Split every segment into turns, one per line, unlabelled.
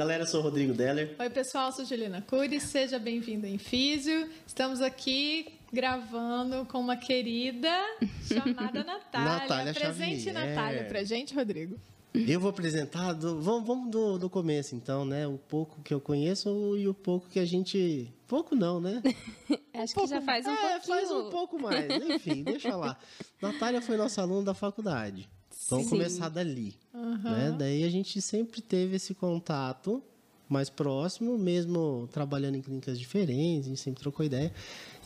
galera, eu sou o Rodrigo Deller.
Oi, pessoal, sou Juliana Cury, seja bem-vindo em Físio. Estamos aqui gravando com uma querida chamada Natália.
Natália
Presente
Xavier.
Natália pra gente, Rodrigo.
Eu vou apresentar, do- vamos, vamos do, do começo então, né? O pouco que eu conheço e o pouco que a gente... Pouco não, né?
Acho que já faz um
é,
pouquinho.
faz um pouco mais. Enfim, deixa lá. Natália foi nossa aluna da faculdade. Vamos
Sim.
começar dali. Né? Daí a gente sempre teve esse contato mais próximo, mesmo trabalhando em clínicas diferentes, a gente sempre trocou ideia.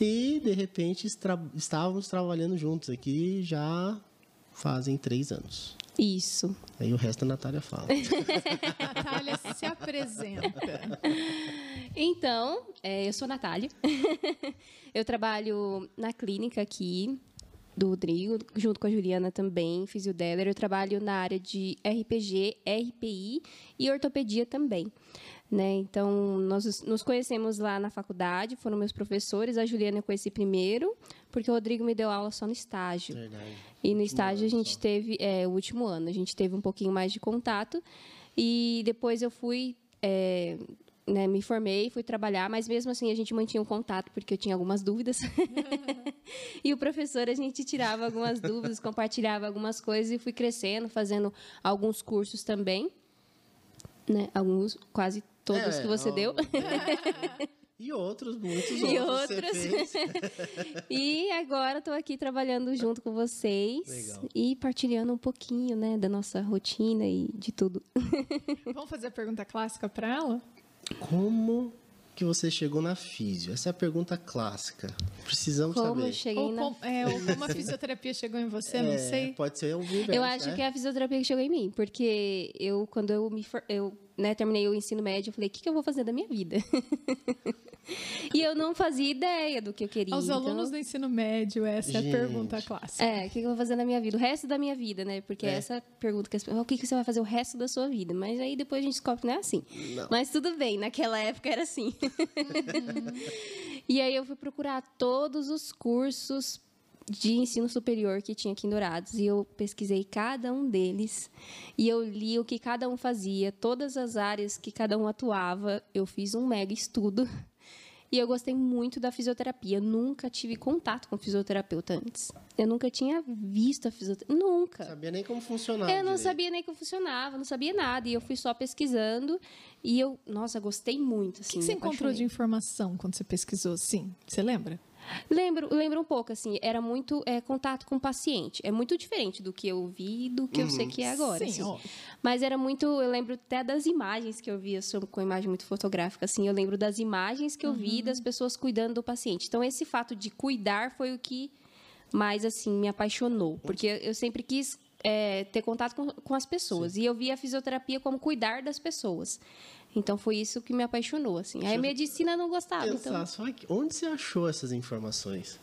E, de repente, estra- estávamos trabalhando juntos aqui já fazem três anos.
Isso.
Aí o resto a Natália fala.
Natália se apresenta.
Então, é, eu sou a Natália. eu trabalho na clínica aqui do Rodrigo, junto com a Juliana também, fisiodeller. Eu trabalho na área de RPG, RPI e ortopedia também. Né? Então, nós nos conhecemos lá na faculdade, foram meus professores. A Juliana eu conheci primeiro, porque o Rodrigo me deu aula só no estágio.
Verdade.
E no estágio a gente
só.
teve, é, o último ano, a gente teve um pouquinho mais de contato. E depois eu fui, é, né, me formei, fui trabalhar, mas mesmo assim a gente mantinha um contato, porque eu tinha algumas dúvidas. e o professor, a gente tirava algumas dúvidas, compartilhava algumas coisas e fui crescendo, fazendo alguns cursos também. Né, alguns, quase todos
É,
que você
ó,
deu.
E outros, muitos
E
outros. você
outros.
fez.
E agora estou aqui trabalhando junto com vocês
Legal.
e partilhando um pouquinho, né, da nossa rotina e de tudo.
Vamos fazer a pergunta clássica pra ela?
Como que você chegou na físio? Essa é a pergunta clássica. Precisamos
Como
saber.
eu cheguei
Ou,
na
com- é, ou como a fisioterapia chegou em você, não
É,
sei.
Pode ser o inverso,
Eu acho
né?
que é a fisioterapia que chegou em mim, porque eu quando eu me for- eu, né, terminei o ensino médio, eu falei, o que, que eu vou fazer da minha vida? e eu não fazia ideia do que eu queria.
Aos
então-
alunos do ensino médio, essa é
Gente.
a pergunta clássica.
É, o que que eu vou fazer na minha vida? O resto da minha vida, né? Porque
É.
essa é essa pergunta que as pessoas. O que que você vai fazer o resto da sua vida? Mas aí depois a gente descobre que não é assim.
Não.
Mas tudo bem, naquela época era assim. e aí eu fui procurar todos os cursos de ensino superior que tinha aqui em Dourados. E eu pesquisei cada um deles. E eu li o que cada um fazia, todas as áreas que cada um atuava. Eu fiz um mega estudo. E eu gostei muito da fisioterapia. Eu nunca tive contato com fisioterapeuta antes. Eu nunca tinha visto a fisioterapia. Nunca.
Sabia nem como funcionava.
Eu não
direito.
sabia nem como funcionava, não sabia nada. E eu fui só pesquisando. E eu, nossa, gostei muito.
O
Assim,
que, que você encontrou de informação quando você pesquisou? Sim, você lembra?
Lembro, lembro um pouco, assim, era muito é, contato com o paciente. É muito diferente do que eu vi e do que eu sei que é agora.
Sim,
assim. Mas era muito. Eu lembro até das imagens que eu via, sou com imagem muito fotográfica, assim. Eu lembro das imagens que eu vi das pessoas cuidando do paciente. Então, esse fato de cuidar foi o que mais, assim, me apaixonou. Porque eu sempre quis é, ter contato com, com as pessoas. E eu via a fisioterapia como cuidar das pessoas. Então, foi isso que me apaixonou, assim. Aí, medicina não gostava.
Pensar
Então,
só que onde você achou essas informações?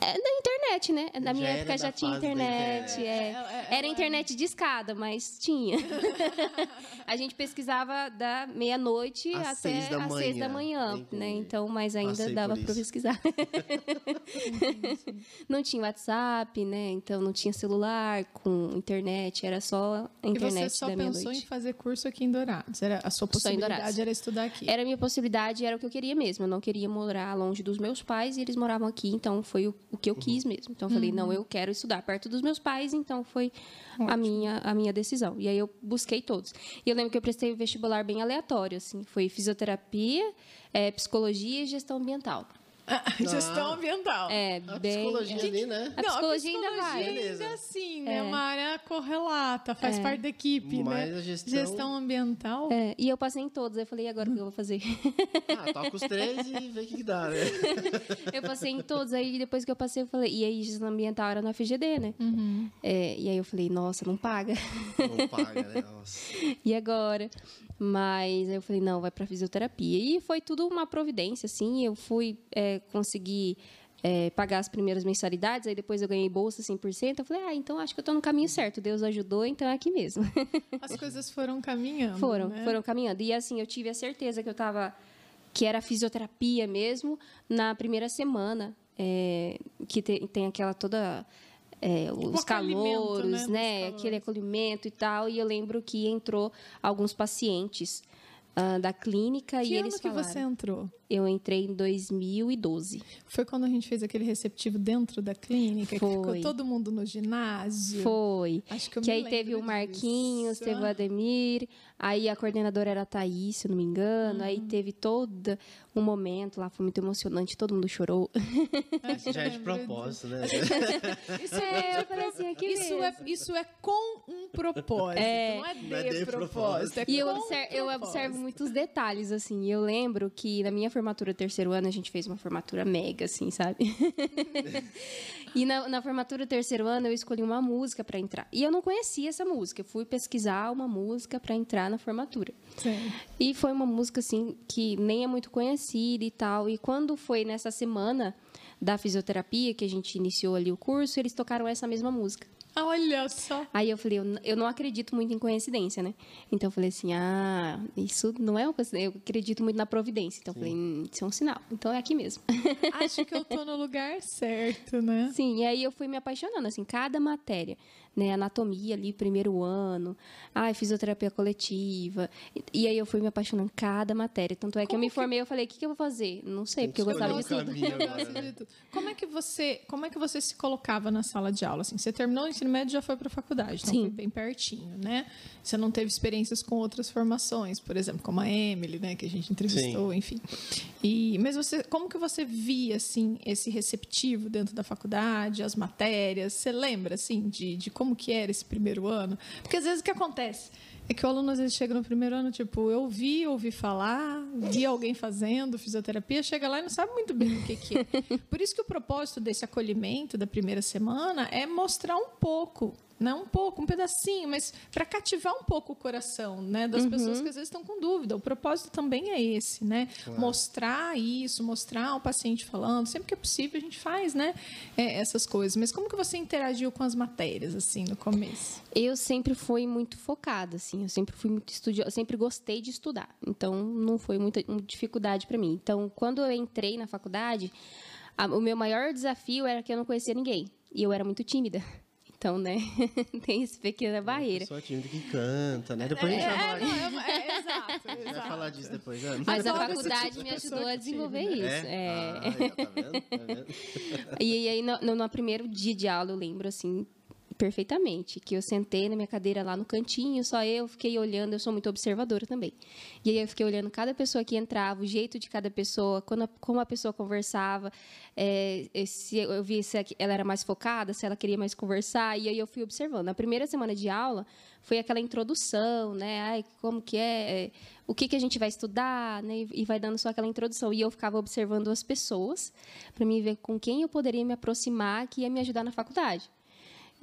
É na internet, né? Na minha
Já era
época já tinha internet.
internet.
é.
Ela- ela-
Era internet de escada, mas tinha. a gente pesquisava da meia-noite
Às
até
seis da
às seis da
manhã.
manhã,
Entendi.
né? Então, mas ainda
Passei
dava para pesquisar. não tinha WhatsApp, né? Então não tinha celular com internet, era só a internet
e você só
da
pensou em fazer curso aqui em Dourados? Era, a sua possibilidade era estudar aqui?
Era a minha possibilidade, era o que eu queria mesmo. Eu não queria morar longe dos meus pais e eles moravam aqui, então foi o, o que eu quis mesmo. Então eu falei, não, eu quero estudar perto dos meus pais, então foi a minha, a minha decisão. E aí eu busquei todos. E eu lembro que eu prestei o vestibular bem aleatório, assim. Foi fisioterapia, eh, psicologia e gestão ambiental.
Gestão ambiental.
É,
A
bem...
psicologia ali, né?
A psicologia ainda vai.
ainda
Beleza.
assim, né?
É.
Uma área correlata, faz parte da equipe,
Mas
né?
a gestão-
ambiental.
É, e eu passei em todos. Aí eu falei, e agora o que eu vou fazer?
Ah, toca os três e vê o que, que dá, né?
eu passei em todos, aí depois que eu passei, eu falei, e aí gestão ambiental era na FGD, né? É, e aí eu falei, nossa, não paga.
Não paga, né? Nossa.
e agora? Mas aí eu falei, não, vai pra fisioterapia. E foi tudo uma providência, assim. Eu fui é, conseguir é, pagar as primeiras mensalidades, aí depois eu ganhei bolsa 100%. Eu falei, ah, então acho que eu tô no caminho certo. Deus ajudou, então é aqui mesmo.
As coisas foram caminhando.
foram,
né?
foram caminhando. E assim, eu tive a certeza que eu tava. que era fisioterapia mesmo, na primeira semana. é, que te- tem aquela toda. é, os
acolhimento,
calouros,
né?
né? Aquele acolhimento e tal. E eu lembro que entrou alguns pacientes ah, da clínica
Que
e eles
que
falaram.
você entrou?
Eu entrei em 2012.
Foi quando a gente fez aquele receptivo dentro da clínica, que ficou
Foi.
todo mundo no ginásio.
Foi.
Acho que eu
Que
me
aí teve o
disso.
Marquinhos, teve o Ademir, aí a coordenadora era a Thaís, se eu não me engano, aí
Uhum.
teve todo um momento lá, foi muito emocionante, todo mundo chorou.
Acho
Já é de propósito, né?
Isso
É, eu falei assim, aqui
Isso é, isso é com um propósito,
É.
não é de,
Não é de
propósito.
propósito.
É
E eu,
com
obser- eu observo muitos detalhes, assim. Eu lembro que na minha formatura terceiro ano, a gente fez uma formatura mega, assim, sabe? e na, na formatura terceiro ano, eu escolhi uma música para entrar. E eu não conhecia essa música. Eu fui pesquisar uma música para entrar na formatura.
Sim.
E foi uma música, assim, que nem é muito conhecida e tal. E quando foi nessa semana da fisioterapia, que a gente iniciou ali o curso, eles tocaram essa mesma música.
Ah, Olha só.
Aí eu falei, eu, eu não acredito muito em coincidência, né? Então eu falei assim, ah, isso não é uma coincidência. Eu acredito muito na providência. Então eu falei, hum, isso é um sinal. Então é aqui mesmo.
Acho que eu tô no lugar certo, né?
Sim, e aí eu fui me apaixonando, assim, cada matéria, né? Anatomia ali, primeiro ano, ai, fisioterapia coletiva. E, e aí eu fui me apaixonando cada matéria. Tanto é que eu me formei, eu falei, o que, que eu vou fazer? Não sei, porque
que
eu gostava de tudo.
né?
de tudo. Como é que você, como é que você se colocava na sala de aula? Assim, você terminou o ensino médio e já foi para a faculdade, então
Sim.
foi bem pertinho, né? Você não teve experiências com outras formações, por exemplo, como a Emily, né, que a gente entrevistou, enfim. E mas você, como que você via assim esse receptivo dentro da faculdade, as matérias? Você lembra assim de, de como que era esse primeiro ano? Porque às vezes o que acontece é que o aluno às vezes chega no primeiro ano, tipo, eu vi, ouvi falar, vi alguém fazendo fisioterapia, chega lá e não sabe muito bem o que, que é. Por isso que o propósito desse acolhimento da primeira semana é mostrar um pouco, não um pouco, um pedacinho, mas para cativar um pouco o coração, né, das pessoas que às vezes estão com dúvida. O propósito também é esse, né? Mostrar isso, mostrar o paciente falando, sempre que é possível a gente faz, né, é, essas coisas. Mas como que você interagiu com as matérias assim no começo?
Eu sempre fui muito focada, assim. Eu sempre fui muito estudiosa, eu sempre gostei de estudar. Então, não foi muita muita dificuldade para mim. Então, quando eu entrei na faculdade, a- o meu maior desafio era que eu não conhecia ninguém. E eu era muito tímida. Então, né, tem essa pequena barreira.
Pessoa tímida que canta, né? Depois a gente vai falar,
não, é, é, exato,
vai
exato.
falar disso depois, né?
Mas a
esse
faculdade
tipo de
me ajudou a desenvolver
tímida.
isso. É.
Ah, aí, ó, tá vendo? Tá vendo?
E aí, no, no, no primeiro dia de aula, eu lembro, assim, perfeitamente, que eu sentei na minha cadeira lá no cantinho, só eu fiquei olhando, eu sou muito observadora também. E aí eu fiquei olhando cada pessoa que entrava, o jeito de cada pessoa, quando como a pessoa conversava, é, se eu vi se ela era mais focada, se ela queria mais conversar, e aí eu fui observando. Na primeira semana de aula, foi aquela introdução, né? Ai, como que é, é, o que, que a gente vai estudar, né? E vai dando só aquela introdução. E eu ficava observando as pessoas para me ver com quem eu poderia me aproximar que ia me ajudar na faculdade.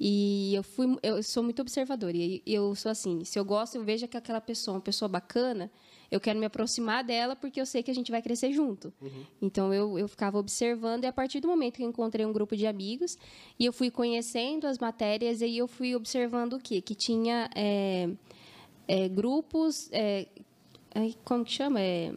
E eu fui, eu sou muito observadora. E eu sou assim, se eu gosto, eu vejo que aquela pessoa, é uma pessoa bacana, eu quero me aproximar dela porque eu sei que a gente vai crescer junto. Então eu, eu ficava observando e a partir do momento que eu encontrei um grupo de amigos e eu fui conhecendo as matérias e aí eu fui observando o quê? Que tinha é, é, grupos, é, como que chama? É,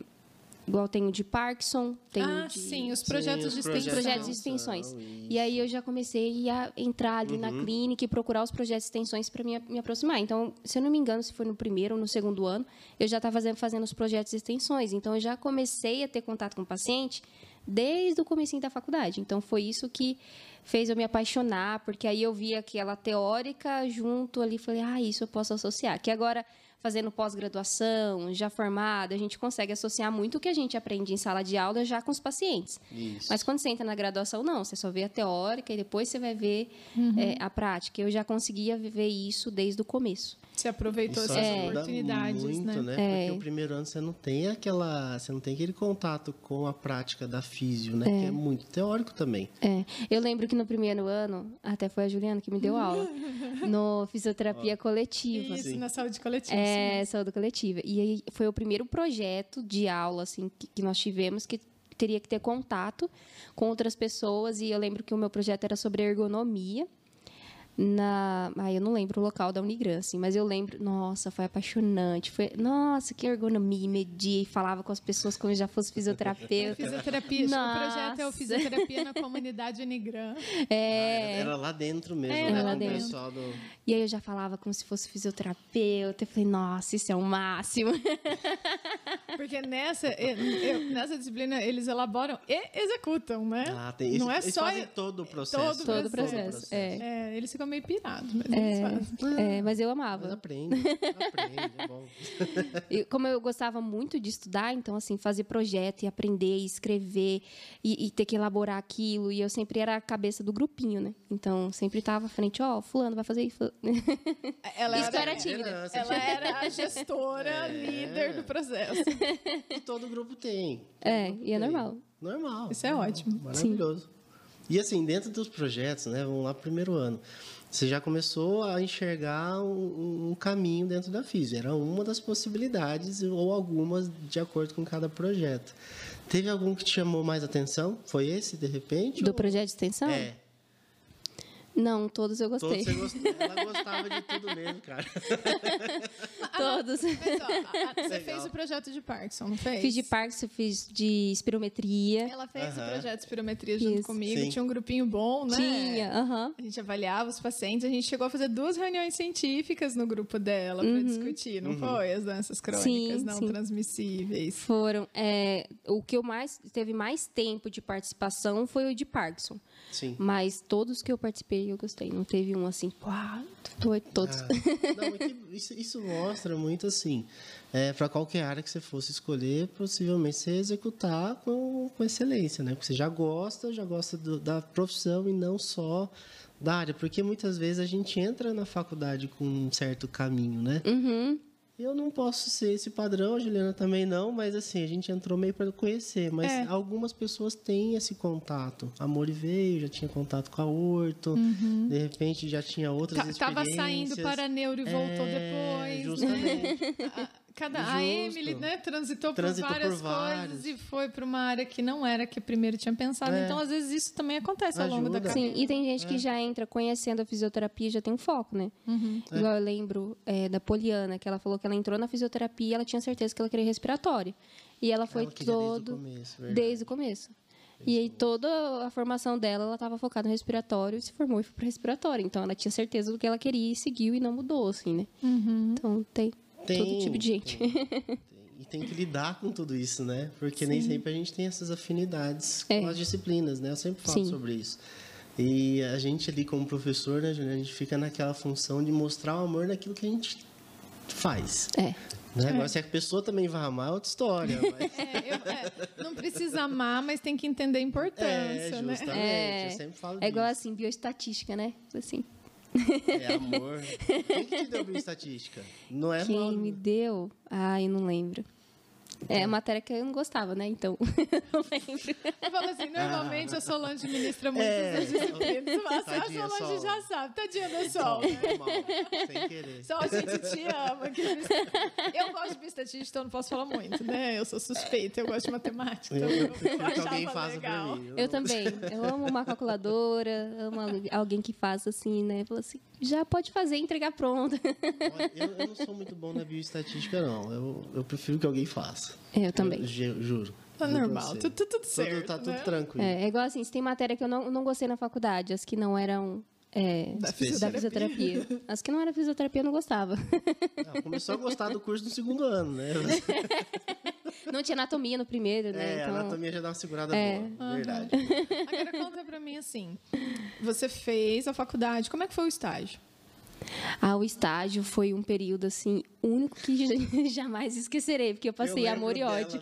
igual tem o de Parkinson, tem
ah,
o de
sim, os
Sim,
projetos
os
de extensão.
projetos de extensões.
Isso.
E aí eu já comecei a entrar ali
Uhum.
na clínica e procurar os projetos de extensões para me, me aproximar. Então, se eu não me engano, se foi no primeiro ou no segundo ano, eu já estava fazendo, fazendo os projetos de extensões. Então, eu já comecei a ter contato com o paciente desde o comecinho da faculdade. Então, foi isso que fez eu me apaixonar, porque aí eu vi aquela teórica junto ali, falei, ah, isso eu posso associar. Que agora, fazendo pós-graduação, já formada, a gente consegue associar muito o que a gente aprende em sala de aula já com os pacientes.
Isso.
Mas quando você entra na graduação, não. Você só vê a teórica e depois você vai ver é, a prática. Eu já conseguia viver isso desde o começo.
Você aproveitou essas
ajuda
oportunidades,
muito,
né?
É.
Porque o primeiro ano você não tem aquela, você não tem aquele contato com a prática da físio, né? Que é muito teórico também.
É, eu lembro que no primeiro ano, até foi a Juliana que me deu aula, no fisioterapia coletiva.
Isso, na saúde coletiva.
É, saúde coletiva. E aí foi o primeiro projeto de aula assim que, que nós tivemos que teria que ter contato com outras pessoas e eu lembro que o meu projeto era sobre ergonomia. Na. Ah, eu não lembro o local da Unigran, assim, mas eu lembro. Nossa, foi apaixonante. Foi, nossa, que ergonomia, media e falava com as pessoas como eu já fosse fisioterapeuta.
Fisioterapia, o projeto é o Fisioterapia na Comunidade Unigran.
É.
Ah, era lá dentro mesmo,
Era
né?
lá
o
dentro.
pessoal do...
E aí eu já falava como se fosse fisioterapeuta. Eu falei, nossa, isso é o máximo.
Porque nessa, eu- nessa disciplina eles elaboram e executam, né?
Ah, tem
Não é
eles
só.
fazem todo o processo.
todo
Todo o
processo.
processo. É.
É, eles ficam meio pirados, mas eles fazem.
É, mas eu
Mas
amava.
aprende, aprende, é bom.
E como eu gostava muito de estudar, então, assim, fazer projeto e aprender e escrever e, e ter que elaborar aquilo. E eu sempre era a cabeça do grupinho, né? Então, sempre estava à frente, ó, fulano vai fazer isso.
Ela
Isso era
era,
tímida.
Ela era a gestora,
É.
líder do processo.
que todo grupo tem.
É, e é
Tem.
normal.
Normal.
Isso é ótimo.
Maravilhoso. E assim, dentro dos projetos, né? Vamos lá pro primeiro ano. Você já começou a enxergar um, um caminho dentro da FISI. Era uma das possibilidades, ou algumas, de acordo com cada projeto. Teve algum que te chamou mais atenção? Foi esse, de repente?
Do
ou-
projeto de extensão?
É.
Não, todos eu
Todos
gostei.
você gostou. Ela gostava de tudo mesmo, cara.
Todos.
Mas, ó, a- a- você
Legal.
fez o projeto de Parkinson, não fez?
Fiz de eu fiz de espirometria.
Ela fez o
Aham.
projeto de espirometria junto
Isso.
comigo.
Sim.
Tinha um grupinho bom, né?
Tinha, aham.
A gente avaliava os pacientes. A gente chegou a fazer duas reuniões científicas no grupo dela para discutir, não foi? As doenças crônicas
Uhum. Sim,
não
sim.
transmissíveis.
Foram. é, o que eu mais teve mais tempo de participação foi o de Parkinson.
Sim.
Mas todos que eu participei eu gostei. Não teve um assim, uau, doido, todos.
Ah, não, é isso, isso mostra muito assim. É, para qualquer área que você fosse escolher, possivelmente você executar com, com excelência, né? Porque você já gosta, já gosta do- da profissão e não só da área. Porque muitas vezes a gente entra na faculdade com um certo caminho, né?
Uhum.
Eu não posso ser esse padrão, a Juliana também não, mas assim, a gente entrou meio para conhecer. Mas
É.
algumas pessoas têm esse contato. A Mori veio, já tinha contato com a Orto, de repente já tinha outras
Tá- Tava
experiências.
saindo para neuro e voltou
É,
depois. né?
Justamente.
Cada, a. Emily, né, transitou,
Transitou
por várias
por várias.
coisas e foi para uma área que não era que primeiro tinha pensado.
É.
Então, às vezes, isso também acontece ao longo da
Ajuda.
carreira.
Sim, e tem gente que já entra conhecendo a fisioterapia e já tem um foco, né? Igual eu lembro é, da Poliana, que ela falou que ela entrou na fisioterapia e ela tinha certeza que ela queria respiratório. E ela foi
Ela queria desde o
todo.
começo, verdade.
desde o começo. E aí toda a formação dela, ela estava focada no respiratório, se formou e foi para respiratório. Então ela tinha certeza do que ela queria e seguiu e não mudou, assim, né? Então tem,
Tem,
todo tipo de gente.
tem, tem. E tem que lidar com tudo isso, né? Porque nem sempre a gente tem essas afinidades com
É.
as disciplinas, né? Eu sempre falo
Sim.
sobre isso. E a gente ali como professor, né, Juliana, a gente fica naquela função de mostrar o amor naquilo que a gente faz.
É.
Né? Agora, se a pessoa também vai amar, é outra história. Mas...
É, eu- é, não precisa amar, mas tem que entender a
é,
importância, né?
justamente.
É,
eu sempre falo
é igual
disso.
assim, bioestatística, né? Assim.
É amor. Quem que te deu bioestatística? Não é mal.
Quem me deu? Ai, não lembro. É matéria que eu não gostava, né? Então, não lembro.
Eu falo assim, normalmente a Solange ministra muitas
É.
disciplinas. Mas a Solange
Sol.
já sabe, tadinha da Sol.
Sol,
né?
sem querer.
Sol, a gente te ama. Eu gosto de bioestatística, então eu não posso falar muito, né? Eu sou suspeita, eu gosto de matemática. Então
Eu
eu,
que alguém faça
legal.
mim.
Eu também. Eu amo uma calculadora, amo alguém- que faça assim, né? Fala assim, já pode fazer entregar pronto.
Olha, eu, eu não sou muito bom na bioestatística, não. Eu, eu prefiro que alguém faça.
É, eu também.
Eu, ju- juro.
Tá normal,
você.
tudo, tudo, tudo certo.
tá tudo
né?
tranquilo.
É, é igual assim, se tem matéria que eu não, não gostei na faculdade, as que não eram é,
Da
da
fisioterapia.
fisioterapia. As que não eram fisioterapia eu não gostava.
Ah, começou a gostar do curso no segundo ano, né?
Não tinha anatomia no primeiro, né?
É, a
então,
anatomia já dá uma segurada
É.
boa. Verdade.
Agora conta pra mim assim, você fez a faculdade, como é que foi o estágio?
Ah, o estágio foi um período, assim, único que jamais esquecerei, porque eu passei
Eu
amor e ódio.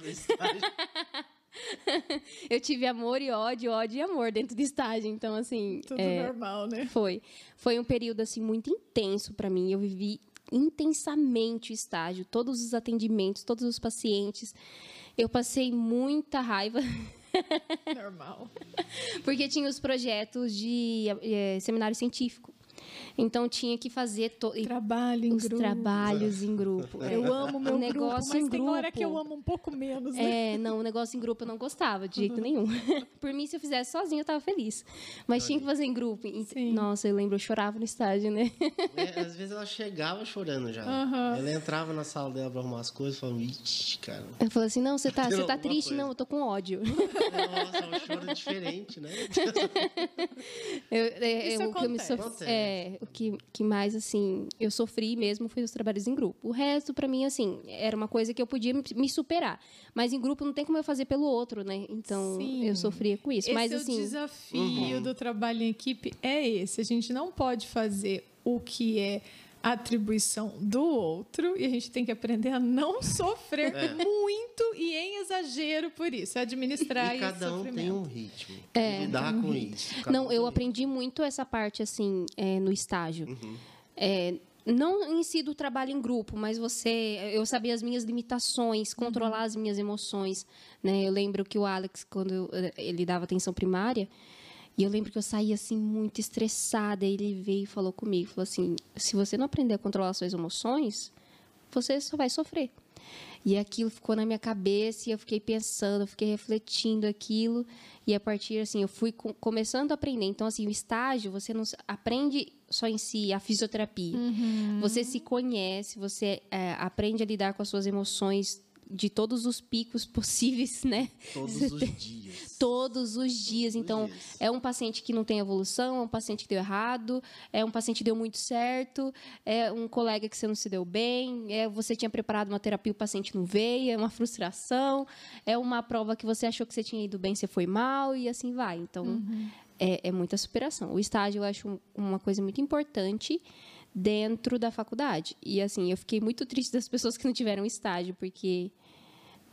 Eu tive amor e ódio, ódio e amor dentro do estágio. Então, assim.
Tudo
é,
normal, né?
Foi. Foi um período, assim, muito intenso para mim. Eu vivi intensamente o estágio, todos os atendimentos, todos os pacientes. Eu passei muita raiva,
Normal.
porque tinha os projetos de eh, seminário científico. Então tinha que fazer to...
trabalho em
os
grupo.
trabalhos em grupo.
Eu amo meu
o
grupo,
negócio
mas
em
tem
grupo.
hora que eu amo um pouco menos. Né?
É, não, o negócio em grupo eu não gostava de jeito nenhum. Por mim, se eu fizesse sozinha, eu tava feliz. Mas tinha que fazer em grupo.
Sim.
Nossa, eu lembro, eu chorava no estágio, né?
É, às vezes ela chegava chorando já.
Aham.
Ela entrava na sala dela pra arrumar as coisas e falava, ixi, cara.
Eu falei assim, não, você tá,
Tem
você tá triste?
coisa.
Não, eu tô com ódio.
Nossa, é um choro diferente, né?
Eu, é,
Isso
é, o que eu me
acontece.
sof-
Acontece.
é, o que, que mais, assim, eu sofri mesmo foi os trabalhos em grupo. O resto, pra mim, assim, era uma coisa que eu podia me- superar. Mas em grupo não tem como eu fazer pelo outro, né? Então,
Sim.
eu sofria com isso.
Esse
Mas,
é o
assim,
desafio do trabalho em equipe, é esse. A gente não pode fazer o que é atribuição do outro e a gente tem que aprender a não sofrer
É.
muito e em exagero por isso, administrar
E cada
esse
um
sofrimento.
tem um ritmo.
É,
lidar com isso. Cada
Não,
um
eu aprendi muito essa parte, assim, é, no estágio. É, não em si do trabalho em grupo, mas você... Eu sabia as minhas limitações, controlar as minhas emoções, né? Eu lembro que o Alex, quando eu- ele dava atenção primária, e eu lembro que eu saía, assim, muito estressada, e ele veio e falou comigo, falou assim, se você não aprender a controlar suas emoções, você só vai sofrer. E aquilo ficou na minha cabeça e eu fiquei pensando, eu fiquei refletindo aquilo. E a partir, assim, eu fui co- começando a aprender. Então, assim, o estágio, você não aprende só em si a fisioterapia. Você se conhece, você é, aprende a lidar com as suas emoções de todos os picos possíveis, né?
Todos os dias.
Todos os dias. Então,
dias.
é um paciente que não tem evolução, é um paciente que deu errado, é um paciente que deu muito certo, é um colega que você não se deu bem, é você tinha preparado uma terapia e o paciente não veio, é uma frustração, é uma prova que você achou que você tinha ido bem, você foi mal e assim vai. Então, é, é muita superação. O estágio eu acho um- uma coisa muito importante dentro da faculdade. E assim, eu fiquei muito triste das pessoas que não tiveram estágio, porque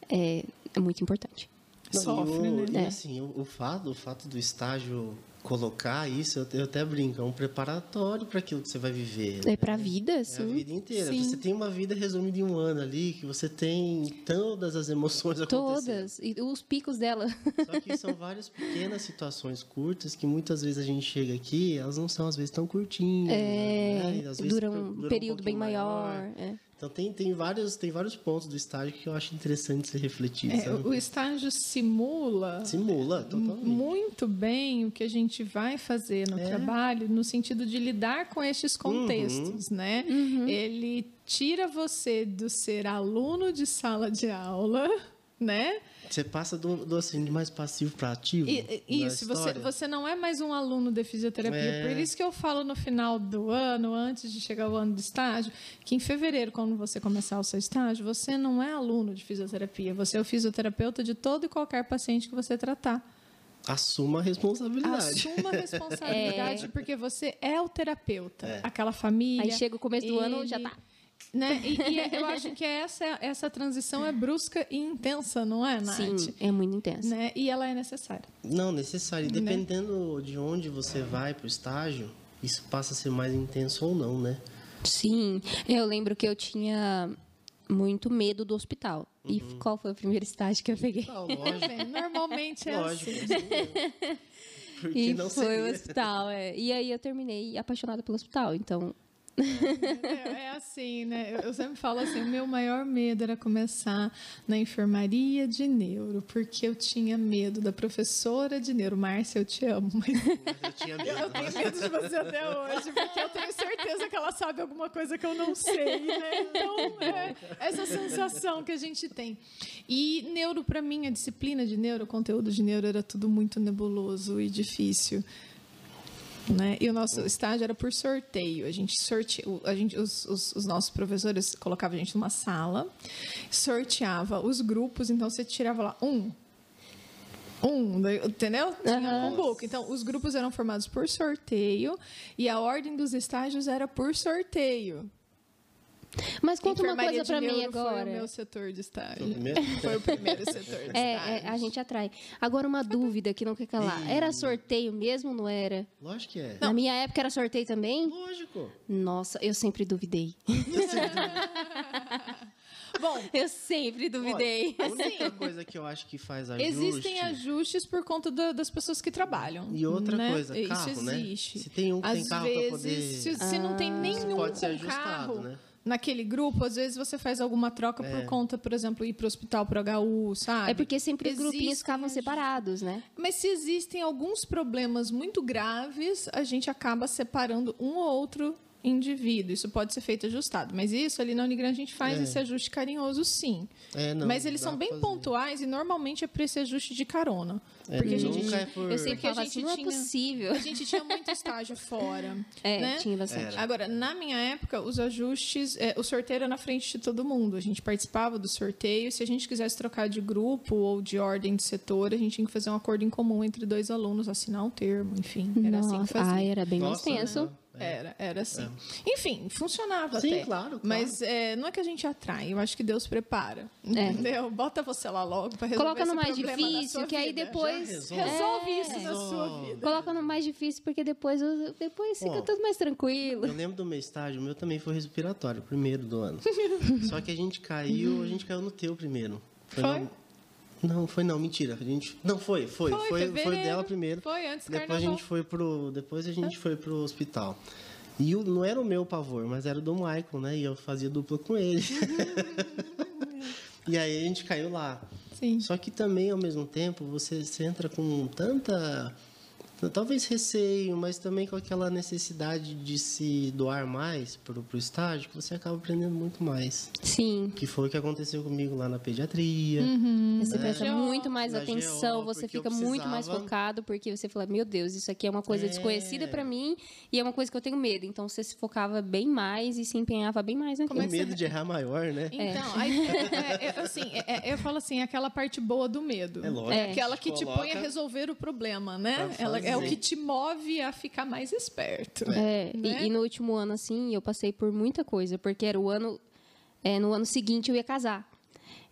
é, é muito importante.
Não,
Sofre,
e o,
né?
e
É.
assim, o, o fato, o fato do estágio colocar isso, eu, eu até brinco, é um preparatório para aquilo que você vai viver.
É pra vida,
É a
assim.
vida inteira.
Sim.
Você tem uma vida resumida em um ano ali, que você tem todas as emoções acontecendo.
Todas. E os picos dela.
Só que são várias pequenas situações curtas que muitas vezes a gente chega aqui, elas não são às vezes tão curtinhas. né? E, às vezes,
dura
duram
um período
pouquinho
bem maior. é.
Então tem, tem, vários, tem vários pontos do estágio que eu acho interessante ser refletido.
É,
sabe?
o estágio simula
Simula, totalmente.
muito bem o que a gente vai fazer no
É.
trabalho no sentido de lidar com estes contextos, né? Ele tira você do ser aluno de sala de aula, né?
Você passa do, do assim, de mais passivo para ativo.
E- isso, você, você não é mais um aluno de fisioterapia.
É.
Por isso que eu falo no final do ano, antes de chegar o ano de estágio, que em fevereiro, quando você começar o seu estágio, você não é aluno de fisioterapia. Você é o fisioterapeuta de todo e qualquer paciente que você tratar.
Assuma a responsabilidade.
Assuma a responsabilidade, porque você é o terapeuta.
É.
Aquela família.
Aí chega o começo do ano, já
ele-
tá.
Né? E, e eu acho que essa, essa transição é brusca e intensa, não é, Nath?
Sim, é muito intenso.
Né? E ela é necessária.
Não, necessário. E
Né?
Dependendo de onde você vai pro estágio, isso passa a ser mais intenso ou não, né?
Sim, eu lembro que eu tinha muito medo do hospital. E qual foi o primeiro estágio que eu peguei?
Ah, lógico.
Bem, normalmente é
lógico.
assim.
mesmo. Porque
E
não
foi
seria.
o hospital, é. E aí eu terminei apaixonada pelo hospital. Então,
É, é assim, né? Eu, sempre falo assim, o meu maior medo era começar na enfermaria de neuro, porque eu tinha medo da professora de neuro. Márcia, eu te amo, mas
Mas eu tinha medo.
eu tenho medo de você até hoje, porque eu tenho certeza que ela sabe alguma coisa que eu não sei, né? Então, é essa sensação que a gente tem. E neuro, para mim, a disciplina de neuro, o conteúdo de neuro era tudo muito nebuloso e difícil. Né? E o nosso estágio era por sorteio. A gente sorte... a gente, os, os, os nossos professores colocavam a gente numa sala, sorteava os grupos, então você tirava lá um. Um, daí, entendeu? Tinha um book. Então, os grupos eram formados por sorteio e a ordem dos estágios era por sorteio.
Mas conta uma coisa pra
de
mim
neuro Foi o
agora.
meu setor de estágio.
Foi o primeiro?
Foi o primeiro setor de
É,
estágio.
é, a gente atrai. Agora, uma dúvida que não quer calar. Era sorteio mesmo, não era?
Lógico que é.
Na minha época era sorteio também?
Lógico.
Nossa, eu sempre duvidei.
Bom,
Eu sempre duvidei.
Olha, a única coisa que eu acho que faz ajuste...
Existem ajustes por conta da- das pessoas que trabalham.
E outra
né?
coisa, carro,
Isso
né?
existe.
Se tem um que
às
tem carro
vezes,
pra poder...
Se, se não tem nenhum
pode ser
com
ajustado,
carro
né?
Naquele grupo, às vezes você faz alguma troca por conta, por exemplo, ir para o hospital pro HU, sabe?
É porque sempre os grupinhos ficavam separados, né?
Mas se existem alguns problemas muito graves, a gente acaba separando um ou outro indivíduo. Isso pode ser feito ajustado. Mas isso ali na Unigram a gente faz
É.
esse ajuste carinhoso, sim.
É, não,
Mas eles são bem pontuais e normalmente é para esse ajuste de carona.
É,
porque a gente
é por...
Eu sempre
Porque a
falava
gente
assim, não é
tinha-
possível.
a gente tinha muito estágio fora.
É,
né?
tinha bastante.
Agora, na minha época, os ajustes, é, o sorteio era na frente de todo mundo. A gente participava do sorteio. Se a gente quisesse trocar de grupo ou de ordem de setor, a gente tinha que fazer um acordo em comum entre dois alunos, assinar um termo, enfim. Era assim que
Nossa,
fazia.
ai, era bem mais
Nossa,
tenso.
né?
Era, era assim. Enfim, funcionava
Sim,
até.
claro, claro.
Mas é, não é que a gente atrai, eu acho que Deus prepara. Entendeu? Bota você lá logo para resolver
É. Coloca no
esse
mais difícil, que aí depois.
Já resolve.
Resolve
É.
isso na sua
Resolve.
vida.
Coloca no mais difícil, porque depois, depois fica
Ó,
tudo mais tranquilo.
Eu lembro do meu estágio, o meu também foi respiratório, primeiro do ano. Só que a gente caiu, a gente caiu no teu primeiro.
Foi?
no- Não, foi não, mentira. A gente... Não, foi, foi.
Foi,
Foi, foi, dela primeiro.
Foi antes do
Depois a
carnaval.
gente foi pro. Depois a gente foi pro hospital. E o- não era o meu pavor, mas era o do Michael, né? E eu fazia dupla com ele. e aí a gente caiu lá.
Sim.
Só que também, ao mesmo tempo, você, você entra com tanta. Talvez receio, mas também com aquela necessidade de se doar mais pro, pro estágio, que você acaba aprendendo muito mais.
Sim.
Que foi o que aconteceu comigo lá na pediatria.
Você
Né?
presta
GO,
muito mais
na
atenção,
GO,
você
eu
fica muito mais
precisava-
focado, porque você fala, meu Deus, isso aqui é uma coisa
É.
desconhecida pra mim e é uma coisa que eu tenho medo. Então você se focava bem mais e se empenhava bem mais naquilo.
é que
medo
você-
de errar maior, né?
Então, aí, é, é, assim, é, é, eu falo assim, é aquela parte boa do medo.
É lógico.
É aquela que te põe a resolver o problema, né?
pra
Ela, é o que te move a ficar mais esperto.
É, e-
Né?
e, no último ano, assim, eu passei por muita coisa, porque era o ano. é, no ano seguinte eu ia casar.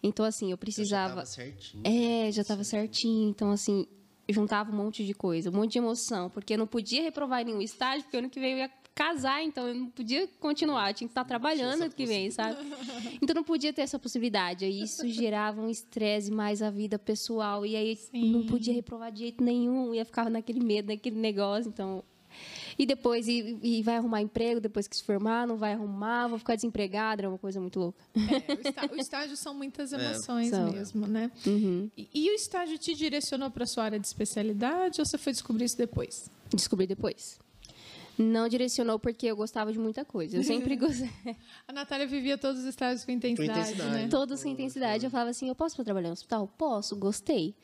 Então, assim, eu
Eu já
precisava.
tava certinho.
É, já estava certinho. Então, assim, juntava um monte de coisa, um monte de emoção, porque eu não podia reprovar em nenhum estágio, porque ano que vem eu ia casar, então eu não podia continuar, eu tinha que estar trabalhando ano que vem, sabe? Então não podia ter essa possibilidade. Aí isso gerava um estresse mais a vida pessoal, e aí não podia reprovar de jeito nenhum, ia ficar naquele medo, naquele negócio, então. E depois, e, e vai arrumar emprego depois que se formar, não vai arrumar, vou ficar desempregada, era uma coisa muito louca.
É, o, está- o estágio são muitas emoções
São.
mesmo, né?
Uhum.
E, e o estágio te direcionou para sua área de especialidade ou você foi descobrir isso depois?
Descobri depois. Não direcionou porque eu gostava de muita coisa. Eu sempre gostei.
A Natália vivia todos os estágios com intensidade,
intensidade.
né?
Todos com intensidade. Eu falava assim: eu posso trabalhar no hospital? Posso, gostei.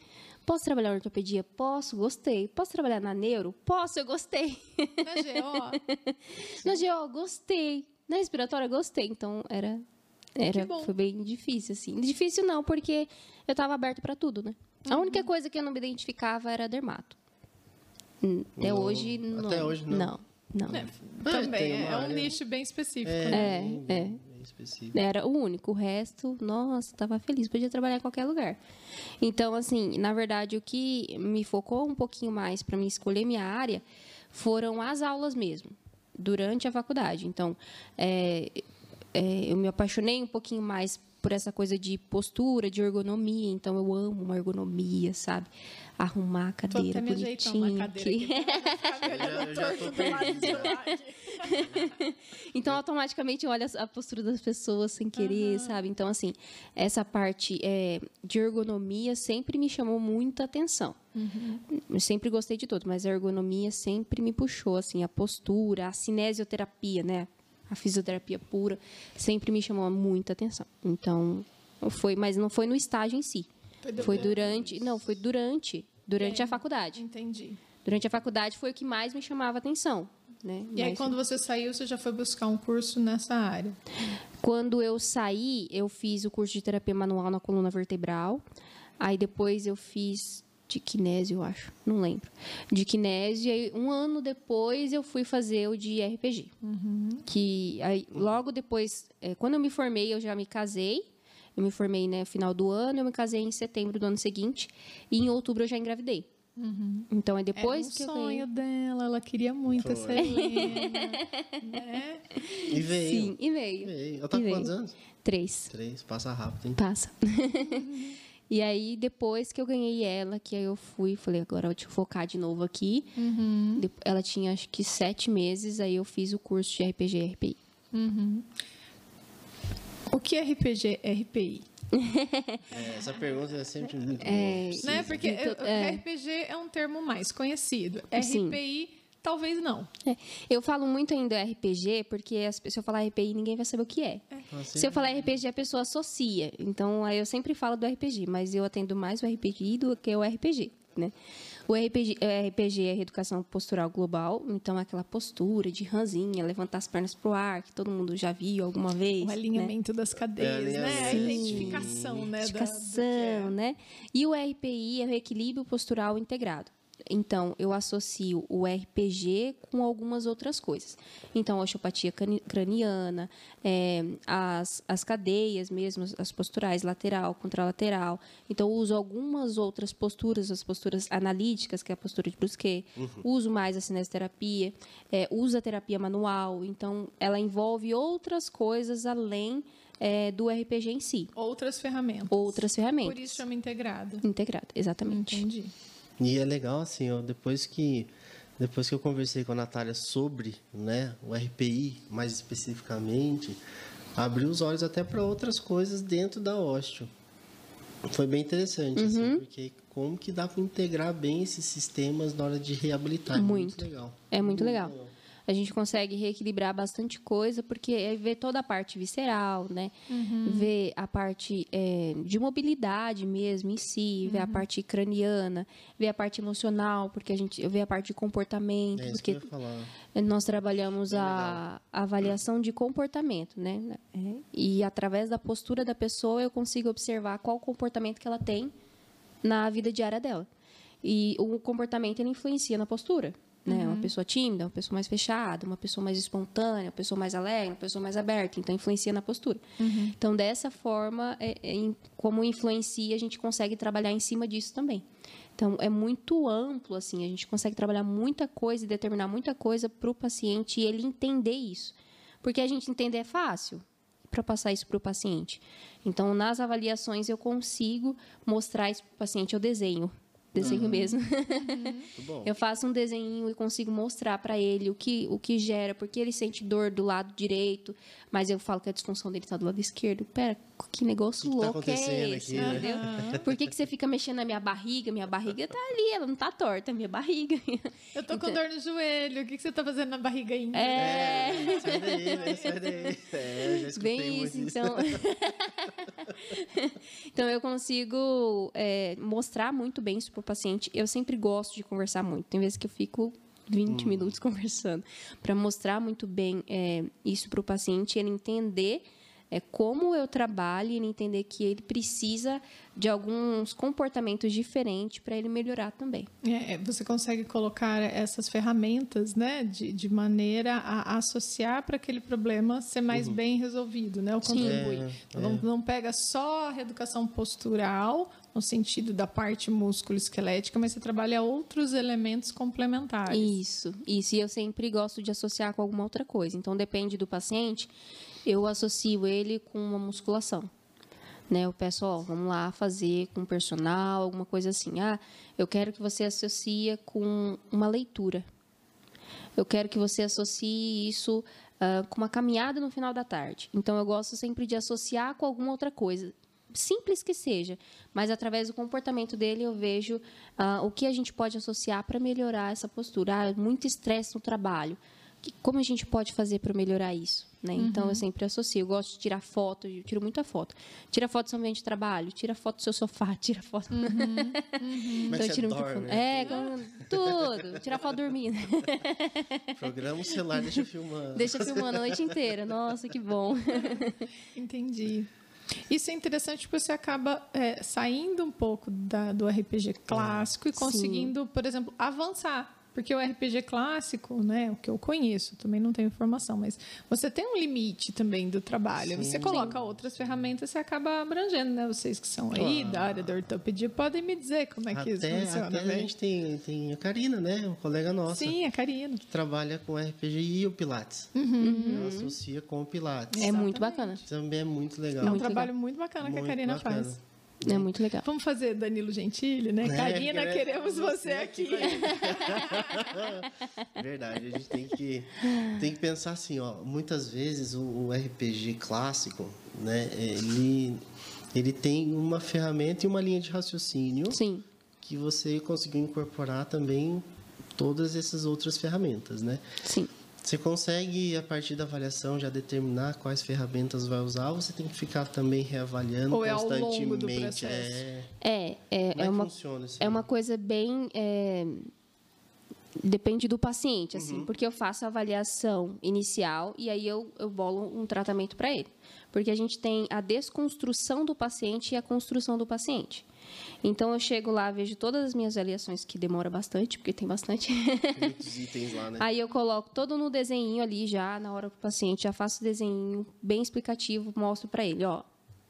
Posso trabalhar na ortopedia? Posso, gostei. Posso trabalhar na neuro? Posso, eu gostei.
Na GO,
Na GO, gostei. Na respiratória, gostei. Então, era. era
Que bom.
foi bem difícil, assim. Difícil não, porque eu estava aberto para tudo, né? A única
Uhum.
coisa que eu não me identificava era dermato. Hum, Até
Não,
hoje, não.
até hoje, não.
Não, não.
né?
É,
Também, é, é um nicho bem específico.
É,
né?
É, é.
específico.
Era o único. O resto, nossa, tava feliz. Podia trabalhar em qualquer lugar. Então, assim, na verdade, o que me focou um pouquinho mais para me escolher minha área foram as aulas mesmo, durante a faculdade. Então, é, é, eu me apaixonei um pouquinho mais por essa coisa de postura, de ergonomia. Então, eu amo uma ergonomia, sabe? Arrumar a
Tô
cadeira
aqui.
tô perdido.
lá.
Então, automaticamente, eu olho a postura das pessoas sem querer, sabe? Então, assim, essa parte é, de ergonomia sempre me chamou muita atenção. Eu sempre gostei de tudo, mas a ergonomia sempre me puxou, assim, a postura, a cinesioterapia, né? A fisioterapia pura sempre me chamou muita atenção. Então, foi, mas não foi no estágio em si.
Foi.
Foi durante, não, foi durante, durante a faculdade.
Entendi.
Durante a faculdade foi o que mais me chamava atenção, né?
E aí,
Mas-
quando você saiu, você já foi buscar um curso nessa área?
Quando eu saí, eu fiz o curso de terapia manual na coluna vertebral. Aí depois eu fiz de kinésio, eu acho, não lembro. De kinésio, e aí um ano depois eu fui fazer o de RPG. Que aí, logo depois, é, quando eu me formei, eu já me casei. Eu me formei no final do ano, eu me casei em setembro do ano seguinte. E em outubro eu já engravidei. Uhum. Então é depois
Era um
que eu
sonho
ganhei.
dela, ela queria muito essa. Helena, né?
E veio.
Sim, e veio.
Veio. Ela tá
E
com
veio.
quantos anos?
Três.
Três, passa rápido, hein?
Passa. e aí, depois que eu ganhei ela, que aí eu fui, falei, agora eu vou focar de novo aqui.
Uhum.
Ela tinha acho que sete meses, aí eu fiz o curso de RPG e RPI.
O que é RPG RPI?
É, essa pergunta é sempre muito
É,
boa.
Né? Porque
Então,
é. RPG é um termo mais conhecido.
Sim.
Talvez não.
É, Eu falo muito ainda RPG, porque as- se eu falar RPI, ninguém vai saber o que é.
Assim,
Se eu falar RPG, a pessoa associa. Então, aí eu sempre falo do RPG, mas eu atendo mais o RPG do que o RPG, né? O RPG, é, RPG é Reeducação Postural Global, então é aquela postura de ranzinha, levantar as pernas pro ar, que todo mundo já viu alguma vez.
O
né?
alinhamento das cadeias,
É,
né? A identificação, né? da- é.
Identificação, né? E o RPI é o Equilíbrio Postural Integrado. Então, eu associo o RPG com algumas outras coisas. Então, a osteopatia crani- craniana, é, as, as cadeias mesmo, as posturais, lateral, contralateral. Então, eu uso algumas outras posturas, as posturas analíticas, que é a postura de Brusquet. Uso mais a cinesioterapia, é, uso a terapia manual. Então, ela envolve outras coisas além é, do RPG em si.
Outras ferramentas.
Outras ferramentas.
Por isso chama integrado.
Integrado, exatamente.
Entendi.
E é legal, assim, ó, depois que depois que eu conversei com a Natália sobre né, o RPI, mais especificamente, abriu os olhos até para outras coisas dentro da osteo. Foi bem interessante,
Uhum.
assim, porque como que dá para integrar bem esses sistemas na hora de reabilitar. É
Muito.
legal.
É muito legal. A gente consegue reequilibrar bastante coisa, porque é ver toda a parte visceral, né? Ver a parte é, de mobilidade mesmo em si, ver a parte craniana, ver a parte emocional, porque a gente vê a parte de comportamento,
É isso que
porque
eu ia falar.
nós trabalhamos a, a avaliação de comportamento, né? É, E através da postura da pessoa eu consigo observar qual comportamento que ela tem na vida diária dela. E o comportamento ele influencia na postura. Né? Uma pessoa tímida, uma pessoa mais fechada, uma pessoa mais espontânea, uma pessoa mais alegre, uma pessoa mais aberta. Então, influencia na postura. Então, dessa forma, é- é como influencia, a gente consegue trabalhar em cima disso também. Então, é muito amplo, assim, a gente consegue trabalhar muita coisa e determinar muita coisa para o paciente e ele entender isso. Porque a gente entender é fácil para passar isso para o paciente. Então, nas avaliações, eu consigo mostrar isso para o paciente. Eu desenho, desenho mesmo.
Muito bom.
Eu faço um desenho e consigo mostrar para ele o que, o que gera, porque ele sente dor do lado direito, mas eu falo que a disfunção dele está do lado esquerdo. Pera, que negócio
que que tá
louco é esse?
aqui, né?
Entendeu? Por que, que você fica mexendo na minha barriga? Minha barriga tá ali, ela não tá torta, minha barriga.
Eu tô com dor no joelho. O que, que você tá fazendo na barriga ainda?
É.
Sai daí, né? Sai daí. É, já escutei
Bem
muito
isso, então. então eu consigo é, mostrar muito bem isso pro paciente. Eu sempre gosto de conversar muito. Tem vezes que eu fico 20 minutos conversando para mostrar muito bem é, isso pro paciente, ele entender é, como eu trabalho e entender que ele precisa de alguns comportamentos diferentes para ele melhorar também.
É, você consegue colocar essas ferramentas, né, de, de maneira a associar para aquele problema ser mais bem resolvido, né? O contribui.
É,
Então, Não, não pega só a reeducação postural no sentido da parte músculo-esquelética, mas você trabalha outros elementos complementares.
Isso, isso. E eu sempre gosto de associar com alguma outra coisa. Então, depende do paciente, eu associo ele com uma musculação. Né? Eu peço, ó, vamos lá fazer com personal, alguma coisa assim. Ah, eu quero que você associe com uma leitura. Eu quero que você associe isso ah, com uma caminhada no final da tarde. Então, eu gosto sempre de associar com alguma outra coisa. Simples que seja, mas através do comportamento dele eu vejo ah, o que a gente pode associar para melhorar essa postura. Ah, muito estresse no trabalho. Que- Como a gente pode fazer para melhorar isso? Né? Então, eu sempre associo. Eu gosto de tirar foto, eu tiro muita foto. Tira foto do seu ambiente de trabalho, tira foto do seu sofá, tira foto.
Como é
Então, eu tiro muita foto. É, tudo. Tirar foto dormindo.
Programa o celular, deixa filmando.
Deixa filmando a noite inteira. Nossa, que bom.
Entendi. Isso é interessante porque você acaba é, saindo um pouco da- do RPG clássico e conseguindo, por exemplo, avançar. Porque o RPG clássico, né, o que eu conheço, também não tenho informação, mas você tem um limite também do trabalho. Sim, você coloca sim. outras ferramentas, você acaba abrangendo, né? Vocês que são aí ah. da área da ortopedia podem me dizer como é que
até,
isso funciona.
Até a gente tem, tem a Karina, né? Uma colega nossa.
Sim, a Karina.
Que trabalha com RPG e o Pilates. Uhum. Ela associa com o Pilates.
É muito bacana.
Também é muito legal.
É um trabalho legal. muito bacana muito que a Karina bacana. faz.
É muito legal.
Vamos fazer Danilo Gentili, né? É, Karina, queremos, queremos você aqui.
Verdade, a gente tem que, tem que pensar assim, ó. Muitas vezes o, o RPG clássico, né? Ele, ele tem uma ferramenta e uma linha de raciocínio.
Sim.
Que você conseguiu incorporar também todas essas outras ferramentas, né?
Sim.
Você consegue, a partir da avaliação, já determinar quais ferramentas vai usar ou você tem que ficar também reavaliando
ou
constantemente?
É, ao longo do processo?
é, é, é,
é,
uma, é uma coisa bem. É, depende do paciente, assim, uhum. porque eu faço a avaliação inicial e aí eu, eu bolo um tratamento para ele. Porque a gente tem a desconstrução do paciente e a construção do paciente. Então eu chego lá, vejo todas as minhas avaliações, que demora bastante, porque tem bastante.
Muitos itens lá, né?
Aí eu coloco todo no desenho ali já, na hora do paciente, já faço o desenho bem explicativo, mostro para ele, ó,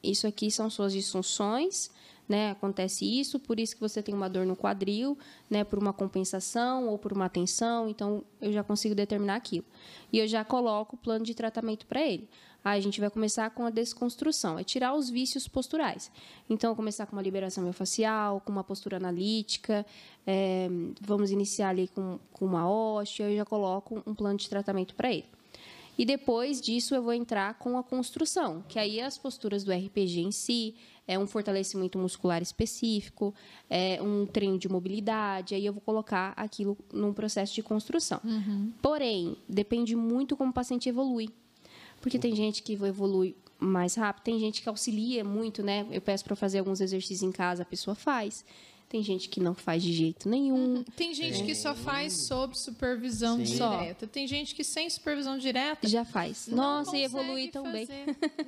isso aqui são suas disfunções, né? Acontece isso, por isso que você tem uma dor no quadril, né? Por uma compensação ou por uma tensão, então eu já consigo determinar aquilo. E eu já coloco o plano de tratamento para ele. A gente vai começar com a desconstrução, é tirar os vícios posturais. Então, começar com uma liberação miofascial, com uma postura analítica, é, vamos iniciar ali com, com uma hóstia, eu já coloco um plano de tratamento para ele. E depois disso eu vou entrar com a construção, que aí é as posturas do RPG em si, é um fortalecimento muscular específico, é um treino de mobilidade, aí eu vou colocar aquilo num processo de construção. Uhum. Porém, depende muito como o paciente evolui. Porque tem gente que evolui mais rápido, tem gente que auxilia muito, né? Eu peço para fazer alguns exercícios em casa, a pessoa faz. Tem gente que não faz de jeito nenhum. Uhum.
Tem gente é. que só faz sob supervisão Sim. direta. Tem gente que sem supervisão direta
já faz. Nossa, e evolui tão bem.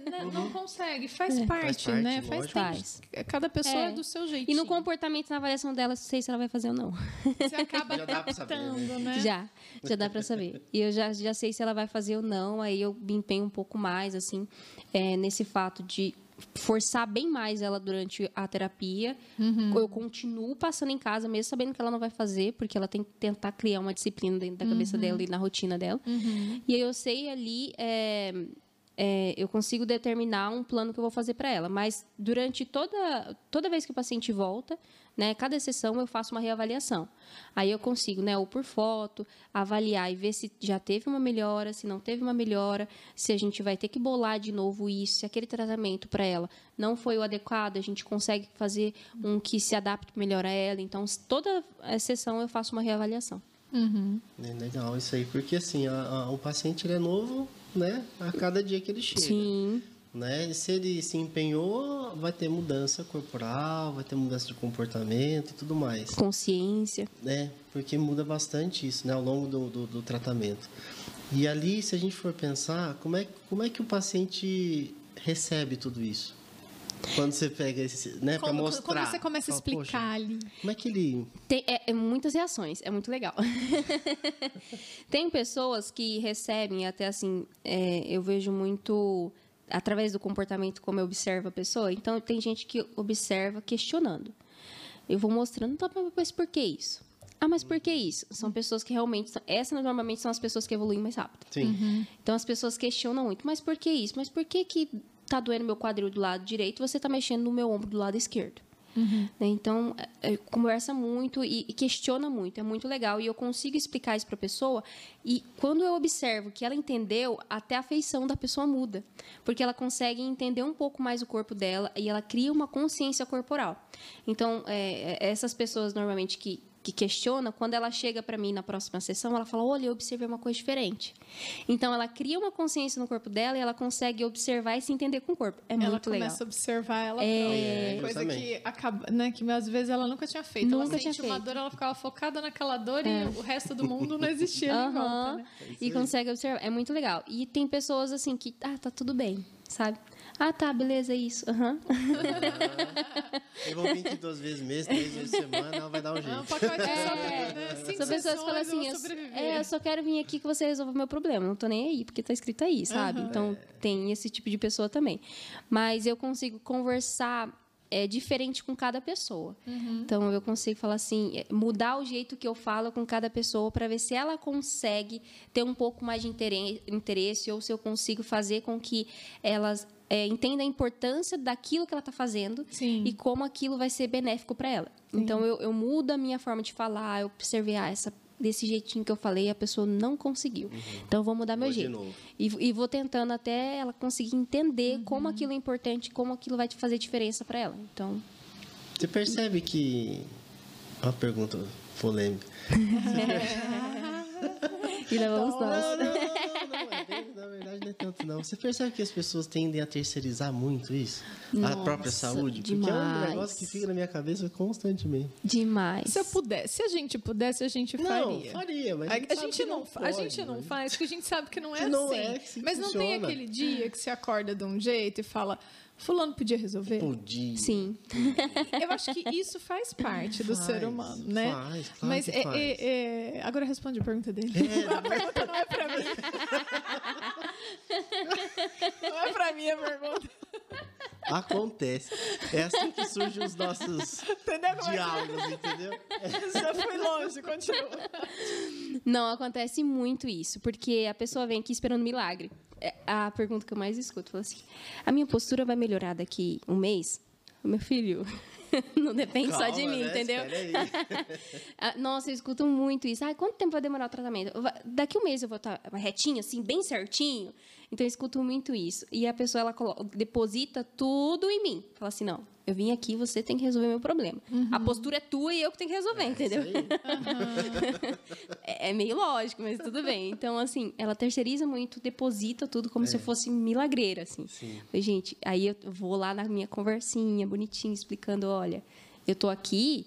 não, não, consegue, faz, é. parte, faz parte, né? Faz parte. Cada pessoa é. é. do seu jeito.
E no comportamento, na avaliação dela, não sei se ela vai fazer ou não.
Você acaba já tentando, né? né?
Já, já dá para saber. E eu já, já sei se ela vai fazer ou não, aí eu me empenho um pouco mais, assim, é, nesse fato de forçar bem mais ela durante a terapia. Uhum. Eu continuo passando em casa, mesmo sabendo que ela não vai fazer, porque ela tem que tentar criar uma disciplina dentro da uhum. cabeça dela e na rotina dela. Uhum. E aí eu sei ali. É, é, eu consigo determinar um plano que eu vou fazer para ela. Mas durante toda, toda vez que o paciente volta, né, cada sessão eu faço uma reavaliação. Aí eu consigo, né, ou por foto, avaliar e ver se já teve uma melhora, se não teve uma melhora, se a gente vai ter que bolar de novo isso, se aquele tratamento para ela não foi o adequado, a gente consegue fazer um que se adapte melhor a ela. Então, toda sessão eu faço uma reavaliação.
Uhum.
É legal isso aí, porque assim, a, a, o paciente ele é novo, né, a cada dia que ele chega.
Sim.
Né? Se ele se empenhou, vai ter mudança corporal, vai ter mudança de comportamento e tudo mais.
Consciência.
Né? Porque muda bastante isso né? ao longo do, do, do tratamento. E ali, se a gente for pensar, como é, como é que o paciente recebe tudo isso? Quando você pega esse, né, para mostrar.
Quando você começa a explicar fala, ali.
Como é que ele.
Tem é, é muitas reações, é muito legal. Tem pessoas que recebem, até assim, é, eu vejo muito através do comportamento como eu observo a pessoa. Então, tem gente que observa questionando. Eu vou mostrando, tá, mas por que isso? Ah, mas por que isso? São pessoas que realmente. Essas normalmente são as pessoas que evoluem mais rápido.
Sim. Uhum.
Então as pessoas questionam muito. Mas por que isso? Mas por que, que tá doendo meu quadril do lado direito você tá mexendo no meu ombro do lado esquerdo? Uhum. Né? Então, é, é, conversa muito e, e, questiona muito, é muito legal. E eu consigo explicar isso para a pessoa. E quando eu observo que ela entendeu, até a feição da pessoa muda. Porque ela consegue entender um pouco mais o corpo dela e ela cria uma consciência corporal. Então, é, é essas pessoas normalmente que que questiona, quando ela chega para mim na próxima sessão, ela fala: Olha, eu observei uma coisa diferente. Então, ela cria uma consciência no corpo dela e ela consegue observar e se entender com o corpo. É
ela
muito legal.
Ela começa a observar ela é... é coisa que acaba, né, que às vezes ela nunca tinha feito. Nunca ela sente uma dor, ela ficava focada naquela dor é. e o resto do mundo não existia uhum. volta, né?
E consegue observar. É muito legal. E tem pessoas assim que, ah, tá tudo bem, sabe? Ah, tá, beleza, é isso. Aham.
Eu vou 22 vezes mês, 3 vezes semana, ela vai dar um
É um
jeito.
pacote
É,
só, né?
São pessoas que falam assim, eu,
sobreviver.
é, eu só quero vir aqui que você resolva o meu problema. Não tô nem aí, porque tá escrito aí, sabe?
Aham.
Então, tem esse tipo de pessoa também. Mas eu consigo conversar é, diferente com cada pessoa. Então, eu consigo falar assim, é, mudar o jeito que eu falo com cada pessoa para ver se ela consegue ter um pouco mais de interesse ou se eu consigo fazer com que elas é, entendam a importância daquilo que ela está fazendo
Sim.
e como aquilo vai ser benéfico para ela. Então eu, eu mudo a minha forma de falar, eu observei ah, essa desse jeitinho que eu falei, a pessoa não conseguiu. Então eu vou mudar meu
Vou
jeito. E, e vou tentando até ela conseguir entender como aquilo é importante, como aquilo vai te fazer diferença para ela. Então,
Você percebe que. Uma pergunta polêmica.
e lá vamos nós.
não, não, não, não, é bem- na verdade não é tanto não. Você percebe que as pessoas tendem a terceirizar muito isso? a
Nossa,
própria saúde? Porque é um
demais.
negócio que fica na minha cabeça constantemente.
Demais.
Se eu pudesse, se a gente pudesse, a gente
Não,
faria.
faria, mas
A,
a gente
a gente não,
não
fa- a gente não
né?
faz, porque a gente sabe que não é
Que não
assim.
é assim que
Mas não tem
funciona.
aquele dia que você acorda de um jeito e fala, fulano podia resolver?
Podia.
Sim.
Eu acho que isso faz parte do
Faz,
ser humano, né?
faz, claro
Mas
que
é-
faz.
é- é- agora responde a pergunta dele. a pergunta não é pra mim. não é pra mim a pergunta.
Acontece. É assim que surgem os nossos
Entendeu como é
diálogos, entendeu?
que já foi longe, continua.
Não, acontece muito isso, porque a pessoa vem aqui esperando milagre. É A pergunta que eu mais escuto fala assim: a minha postura vai melhorar daqui um mês? Meu filho, não depende só de
Calma,
mim,
né?
entendeu? Ah, Nossa, eu escuto muito isso. Ai, quanto tempo vai demorar o tratamento? Daqui um mês eu vou estar retinho, assim, bem certinho. Então, eu escuto muito isso. E a pessoa, ela deposita tudo em mim. Fala assim, não, eu vim aqui, você tem que resolver meu problema. A postura é tua e eu que tenho que resolver, entendeu?
Isso aí.
É, é meio lógico, mas tudo bem. Então, assim, ela terceiriza muito, deposita tudo como se eu fosse milagreira, assim.
Sim.
Falei, Gente, aí eu vou lá na minha conversinha, bonitinha, explicando, olha, eu tô aqui,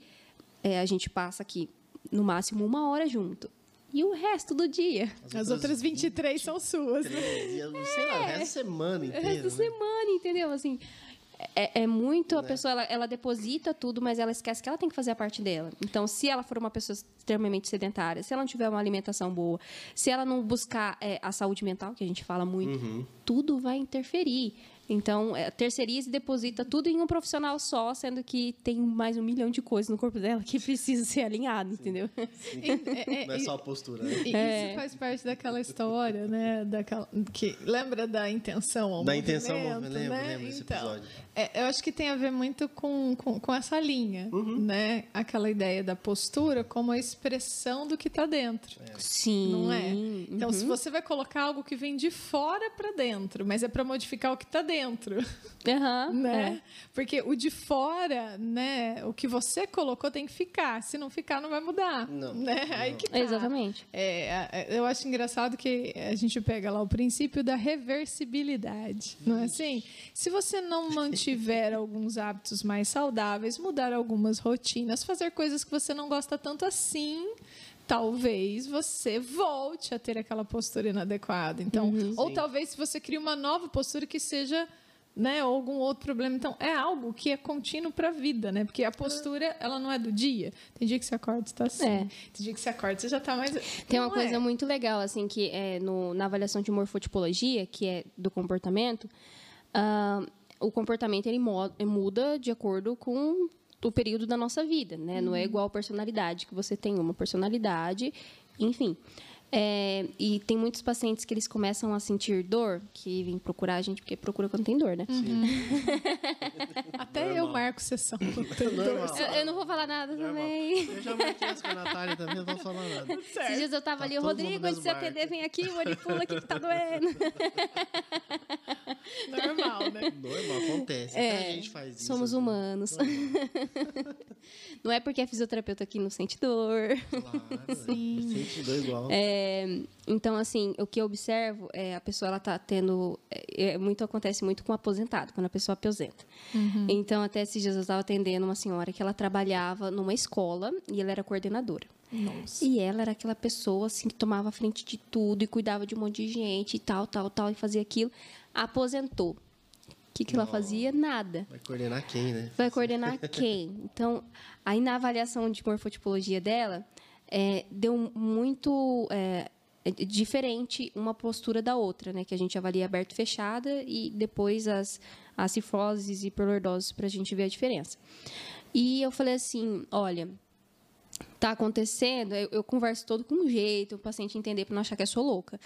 é, a gente passa aqui no máximo uma hora junto. E o resto do dia?
As outras 23 são suas. né?
Três dias, Sei lá, o resto da semana
O
inteira.
resto da
né?
semana, entendeu? Assim, é, é muito, a pessoa, ela, ela deposita tudo, mas ela esquece que ela tem que fazer a parte dela. Então, se ela for uma pessoa extremamente sedentária, se ela não tiver uma alimentação boa, se ela não buscar é, a saúde mental, que a gente fala muito,
Uhum.
tudo vai interferir. Então, é, terceiriza e deposita tudo em um profissional só, sendo que tem mais um milhão de coisas no corpo dela que precisa ser alinhado, entendeu?
E- é- é-
Não é só a postura, né?
E
É.
isso faz parte daquela história, né? Daquela, que, lembra da intenção ao
Da
movimento,
intenção ao movimento, lembro,
né?
lembro desse
então,
episódio.
é, eu acho que tem a ver muito com, com, com essa linha,
Uhum.
né? Aquela ideia da postura como a expressão do que está dentro.
Sim.
Não é? Então,
Uhum.
se você vai colocar algo que vem de fora para dentro, mas é para modificar o que está dentro,
Aham,
né? Porque o de fora, né? O que você colocou tem que ficar. Se não ficar, não vai mudar.
Não,
né? Aí que tá.
é. Exatamente.
É, é, eu acho engraçado que a gente pega lá o princípio da reversibilidade, não é assim? Se você não mantiver alguns hábitos mais saudáveis, mudar algumas rotinas, fazer coisas que você não gosta tanto assim, talvez você volte a ter aquela postura inadequada. Então, ou
Sim.
talvez se você cria uma nova postura que seja né, ou algum outro problema. Então, é algo que é contínuo para a vida, né? Porque a postura, ela não é do dia. Tem dia que você acorda, você tá assim.
É.
Tem dia que você acorda, você já tá mais...
Tem uma
Não
coisa
é.
muito legal, assim, que é no, na avaliação de morfotipologia, que é do comportamento, ah, o comportamento ele muda de acordo com o período da nossa vida, né? Não é igual a personalidade, que você tem uma personalidade, enfim. É, e tem muitos pacientes que eles começam a sentir dor, que vêm procurar a gente, porque procura quando tem dor, né?
Até eu
Normal.
marco sessão.
Normal.
Eu, eu não vou falar nada
Normal.
também.
Eu já marquei essa com a Natália também, não vou falar nada.
Esses dias eu tava
Tá
ali, o Rodrigo, antes de você atender, vem aqui, manipula aqui que tá doendo.
Normal, né?
Normal, acontece. Até a gente faz isso.
É, Somos
assim.
humanos. Não é porque é fisioterapeuta que não sente dor.
Claro, sente dor igual.
É, então, assim, o que eu observo é a pessoa ela tá tendo. É, é, muito acontece muito com o aposentado, quando a pessoa aposenta. Então, até esses dias eu estava atendendo uma senhora que ela trabalhava numa escola e ela era coordenadora.
Nossa.
E ela era aquela pessoa assim que tomava frente de tudo e cuidava de um monte de gente e tal, tal, tal, e fazia aquilo. Aposentou. O que, que ela fazia? Nada.
Vai coordenar quem, né?
Vai coordenar quem? Então, aí na avaliação de morfotipologia dela, é, deu muito é, diferente uma postura da outra, né? Que a gente avalia aberto e fechada e depois as, as cifroses e hiperlordoses para a gente ver a diferença. E eu falei assim, olha, tá acontecendo, eu, eu, converso todo com um jeito, o paciente entender para não achar que eu sou louca.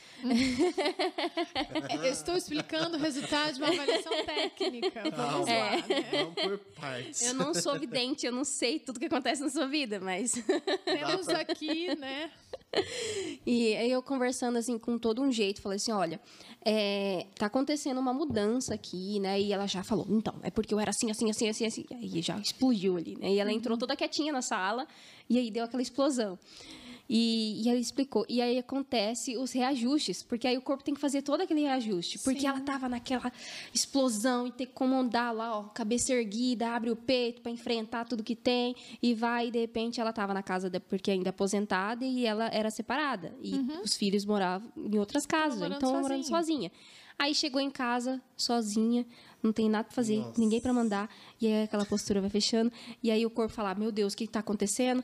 eu estou explicando o resultado de uma avaliação técnica. Vamos é. lá. Né?
Vamos por partes.
Eu não sou vidente, eu não sei tudo que acontece na sua vida, mas.
Temos aqui, né?
E aí eu conversando assim com todo um jeito, falei assim, olha, é, tá acontecendo uma mudança aqui, né? E ela já falou, então, é porque eu era assim, assim, assim, assim, assim. Aí já explodiu ali, né? E ela entrou uhum. toda quietinha na sala e aí deu aquela explosão. E, e ela explicou. E aí acontece os reajustes, porque aí o corpo tem que fazer todo aquele reajuste. Porque Sim. ela estava naquela explosão e ter que comandar lá, ó, cabeça erguida, abre o peito para enfrentar tudo que tem e vai. E de repente ela estava na casa, porque ainda aposentada, e ela era separada. E uhum. os filhos moravam em outras casas, então morando sozinha. Aí chegou em casa sozinha, não tem nada para fazer, Nossa. ninguém para mandar, e aí aquela postura vai fechando, e aí o corpo fala: "Meu Deus, o que está acontecendo?"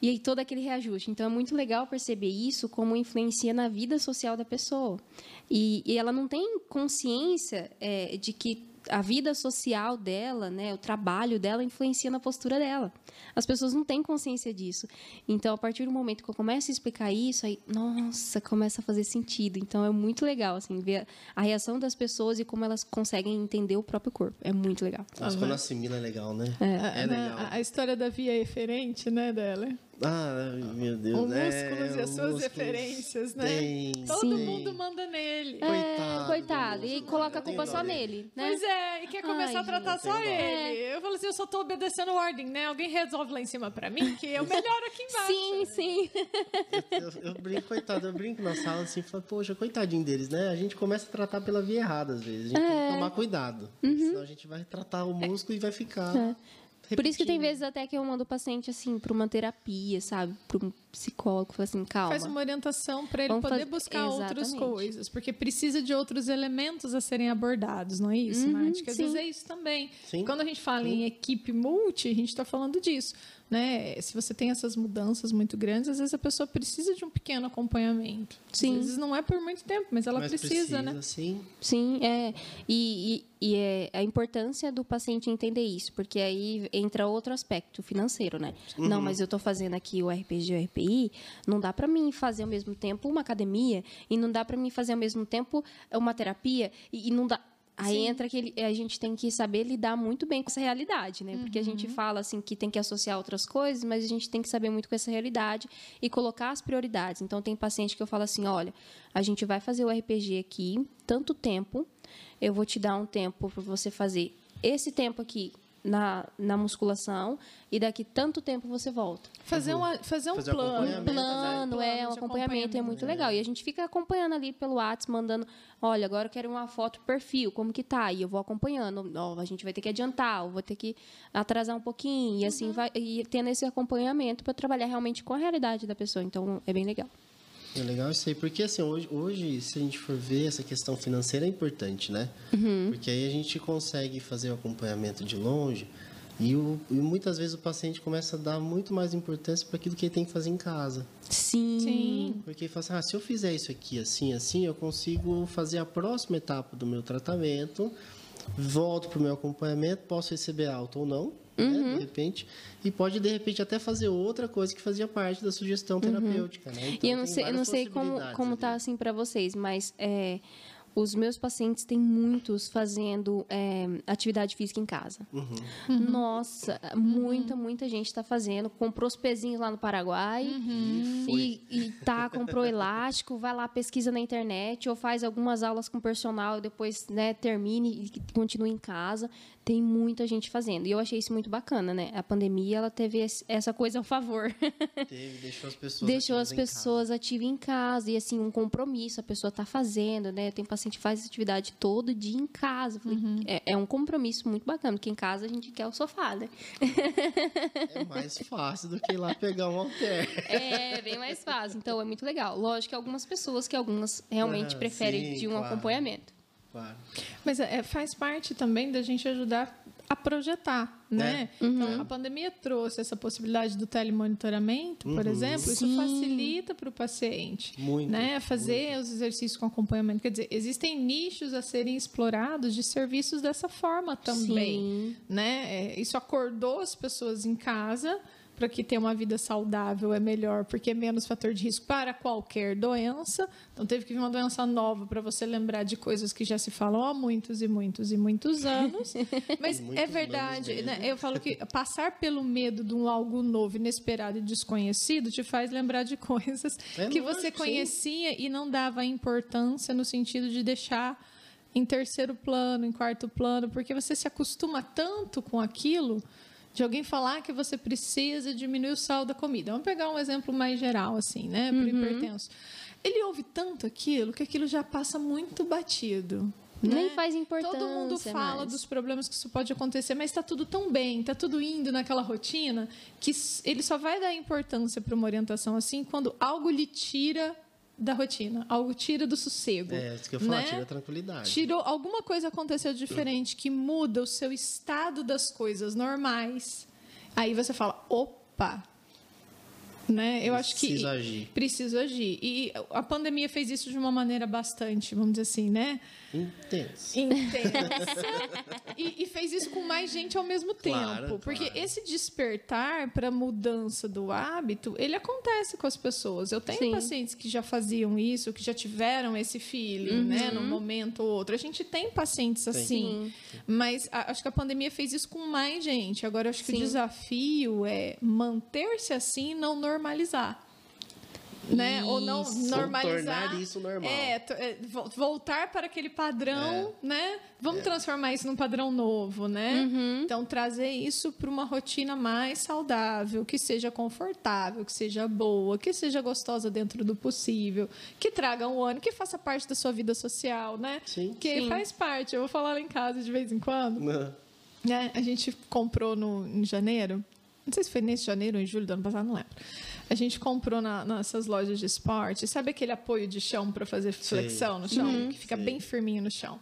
E aí todo aquele reajuste. Então é muito legal perceber isso como influencia na vida social da pessoa. E, e ela não tem consciência é, de que a vida social dela, né, o trabalho dela influencia na postura dela. As pessoas não têm consciência disso. Então, a partir do momento que eu começo a explicar isso, aí, nossa, começa a fazer sentido. Então, é muito legal, assim, ver a reação das pessoas e como elas conseguem entender o próprio corpo. É muito legal.
Mas quando assimila é legal, né? É,
é legal. A, a, história da via eferente, né, dela.
Ah, meu Deus.
O músculos é, e as suas referências, né? Tem, Todo sim. mundo manda nele.
É, coitado. coitado. E coloca a culpa só nele, né?
Pois é, e quer começar Ai, a tratar só ele. É. Eu falo assim, eu só tô obedecendo ordem, né? Alguém resolve lá em cima pra mim, que eu melhoro aqui embaixo.
Sim, sim.
Eu, eu, eu, brinco, coitado, eu brinco na sala assim, falo, poxa, coitadinho deles, né? A gente começa a tratar pela via errada às vezes. A gente é. tem que tomar cuidado. Uhum. Senão a gente vai tratar o músculo e vai ficar...
Por isso que tem vezes até que eu mando o paciente assim para uma terapia, sabe, para um psicólogo, fala assim, calma.
Faz uma orientação para ele Vamos poder fazer... buscar Exatamente. outras coisas, porque precisa de outros elementos a serem abordados, não é isso, uhum, Nath? Que às vezes é isso também. Sim. Quando a gente fala sim. em equipe multi, a gente está falando disso né? Se você tem essas mudanças muito grandes, às vezes a pessoa precisa de um pequeno acompanhamento. Sim. Às vezes não é por muito tempo, mas ela mas precisa, precisa, né?
Sim.
Sim, é. E, e, e, é a importância do paciente entender isso, porque aí entra outro aspecto financeiro, né? Uhum. Não, mas eu estou fazendo aqui o RPG e o Não dá para mim fazer ao mesmo tempo uma academia e não dá para mim fazer ao mesmo tempo uma terapia e, e não dá Aí Sim. entra que a gente tem que saber lidar muito bem com essa realidade, né? Porque a gente uhum. fala assim que tem que associar outras coisas, mas a gente tem que saber muito com essa realidade e colocar as prioridades. Então tem paciente que eu falo assim, olha, a gente vai fazer o RPG aqui, tanto tempo, eu vou te dar um tempo para você fazer esse tempo aqui na, na musculação e daqui tanto tempo você volta.
Fazer, uma, fazer um fazer plano.
Um plano, né? é, um acompanhamento, acompanhamento é muito legal. E a gente fica acompanhando ali pelo WhatsApp, mandando, olha, agora eu quero uma foto perfil, como que tá? E eu vou acompanhando. Ó, a gente vai ter que adiantar, vou ter que atrasar um pouquinho. E assim uhum. vai, e tendo esse acompanhamento para trabalhar realmente com a realidade da pessoa. Então, é bem legal.
É legal isso aí, porque assim, hoje, hoje, se a gente for ver, essa questão financeira é importante, né? Uhum. Porque aí a gente consegue fazer o acompanhamento de longe e, o, e muitas vezes o paciente começa a dar muito mais importância para aquilo que ele tem que fazer em casa.
Sim. Sim.
Porque ele fala assim, ah, se eu fizer isso aqui assim, assim, eu consigo fazer a próxima etapa do meu tratamento, volto para o meu acompanhamento, posso receber alta ou não, uhum. né, de repente, e pode de repente até fazer outra coisa que fazia parte da sugestão uhum. terapêutica,
uhum. né? Então, e eu não sei, eu não sei como como tá assim para vocês, mas é, os meus pacientes têm muitos fazendo é, atividade física em casa. Uhum. Uhum. Nossa, muita, muita gente está fazendo. Comprou os pezinhos lá no Paraguai uhum. e, e tá, comprou elástico, vai lá, pesquisa na internet ou faz algumas aulas com personal e depois né, termine e continue em casa. Tem muita gente fazendo. E eu achei isso muito bacana, né? A pandemia, ela teve essa coisa ao favor.
Teve, deixou as pessoas
Deixou as pessoas ativas em casa. E, assim, um compromisso. A pessoa está fazendo, né? Tem paciente que faz atividade todo dia em casa. Falei, uhum. é, é, um compromisso muito bacana, porque em casa a gente quer o sofá, né?
É mais fácil do que ir lá pegar um halter.
É, bem mais fácil. Então, é muito legal. Lógico que algumas pessoas que algumas realmente preferem sim, de um claro. acompanhamento.
Claro.
Mas é, faz parte também da gente ajudar a projetar, né?
É.
Então,
Uhum.
a pandemia trouxe essa possibilidade do telemonitoramento, por
Uhum.
exemplo, isso
Sim.
facilita para o paciente.
Muito,
Né? Fazer os exercícios com acompanhamento. Quer dizer, existem nichos a serem explorados de serviços dessa forma também.
Sim.
Né? É, isso acordou as pessoas em casa para que ter uma vida saudável é melhor, porque é menos fator de risco para qualquer doença. Então teve que vir uma doença nova para você lembrar de coisas que já se falam há muitos e muitos e muitos anos. Mas
Muitos
é verdade, né? Eu falo que passar pelo medo de um algo novo, inesperado e desconhecido te faz lembrar de coisas
É
que você
sim.
conhecia e não dava importância no sentido de deixar em terceiro plano, em quarto plano, porque você se acostuma tanto com aquilo de alguém falar que você precisa diminuir o sal da comida. Vamos pegar um exemplo mais geral, assim, né? Para o hipertenso. Ele ouve tanto aquilo que aquilo já passa muito batido.
Nem
né?
faz importância.
Todo mundo fala
mais.
dos problemas que isso pode acontecer, mas está tudo tão bem, está tudo indo naquela rotina, que ele só vai dar importância para uma orientação assim quando algo lhe tira da rotina, algo tira do sossego.
É, isso que eu falo,
né?
tira a tranquilidade.
Tirou alguma coisa aconteceu diferente que muda o seu estado das coisas normais. Aí você fala, opa, né? Eu acho que
Preciso agir.
preciso agir. E a pandemia fez isso de uma maneira bastante, vamos dizer assim, né?
Intenso.
intensa e, e fez isso com mais gente ao mesmo tempo.
Claro,
porque
claro.
esse despertar para mudança do hábito, ele acontece com as pessoas. Eu tenho
Sim.
pacientes que já faziam isso, que já tiveram esse feeling, né, num momento ou outro. A gente tem pacientes assim, mas a- acho que a pandemia fez isso com mais gente. Agora, acho que o
Sim.
desafio é manter-se assim e não normalizar. Né? Ou não
Isso.
normalizar.
Tornar isso normal.
É, é, vo- voltar para aquele padrão,
É.
né? Vamos transformar isso num padrão novo, né? Então trazer isso para uma rotina mais saudável, que seja confortável, que seja boa, que seja gostosa dentro do possível, que traga um ano, que faça parte da sua vida social, né?
Sim.
Que
Sim.
faz parte. Eu vou falar lá em casa de vez em quando
Não.
né? A gente comprou no, em janeiro. Não sei se foi nesse janeiro ou em julho do ano passado, não lembro. A gente comprou na, nessas lojas de esporte. Sabe aquele apoio de chão para fazer flexão no chão? que fica
Sei.
bem firminho no chão.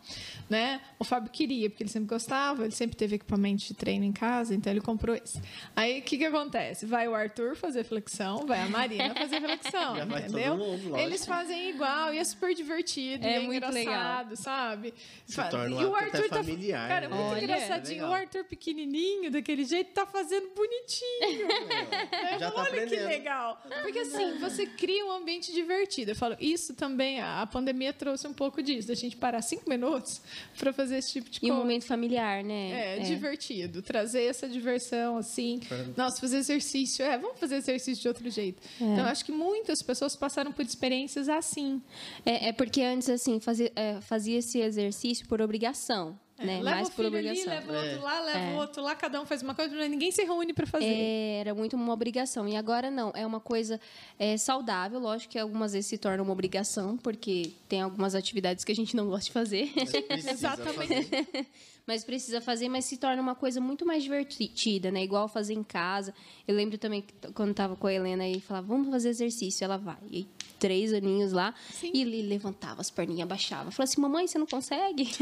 Né? O Fábio queria, porque ele sempre gostava, ele sempre teve equipamento de treino em casa, então ele comprou esse. Aí o que, que acontece? Vai o Arthur fazer flexão, vai a Marina fazer flexão.
Já vai todo
entendeu?
mundo.
Eles fazem igual e é super divertido.
É
e é
muito
engraçado, sabe?
Se torna um
e o Arthur tá.
familiar,
Cara,
né?
muito
Olha,
engraçadinho.
é
o
legal.
Arthur pequenininho, daquele jeito, tá fazendo bonitinho.
É, Já tá
Olha que
aprendendo.
Legal. Porque assim, você cria um ambiente divertido. Eu falo, isso também, a a pandemia trouxe um pouco disso, da gente parar cinco minutos para fazer esse tipo de
E um
coisa.
momento familiar, né?
É, divertido. Trazer essa diversão, assim.
Pra-
Nossa, fazer exercício. É, vamos fazer exercício de outro jeito. Então, eu acho que muitas pessoas passaram por experiências assim.
É, é porque antes, assim, fazia, é, fazia esse exercício por obrigação, né?
É, leva
Mais
o
por
filho ali,
obrigação.
leva o outro
É.
lá, leva
É.
o outro lá, cada um faz uma coisa, mas ninguém se reúne para fazer.
É, era muito uma obrigação. E agora não, é uma coisa é, saudável. Lógico que algumas vezes se torna uma obrigação, porque tem algumas atividades que a gente não gosta de fazer.
Exatamente.
fazer.
mas precisa fazer, mas se torna uma coisa muito mais divertida, né? Igual fazer em casa. Eu lembro também quando tava com a Helena e falava, vamos fazer exercício. Ela vai. E três aninhos lá.
Sim.
E ele levantava as perninhas, abaixava. Falava assim, mamãe, você não consegue?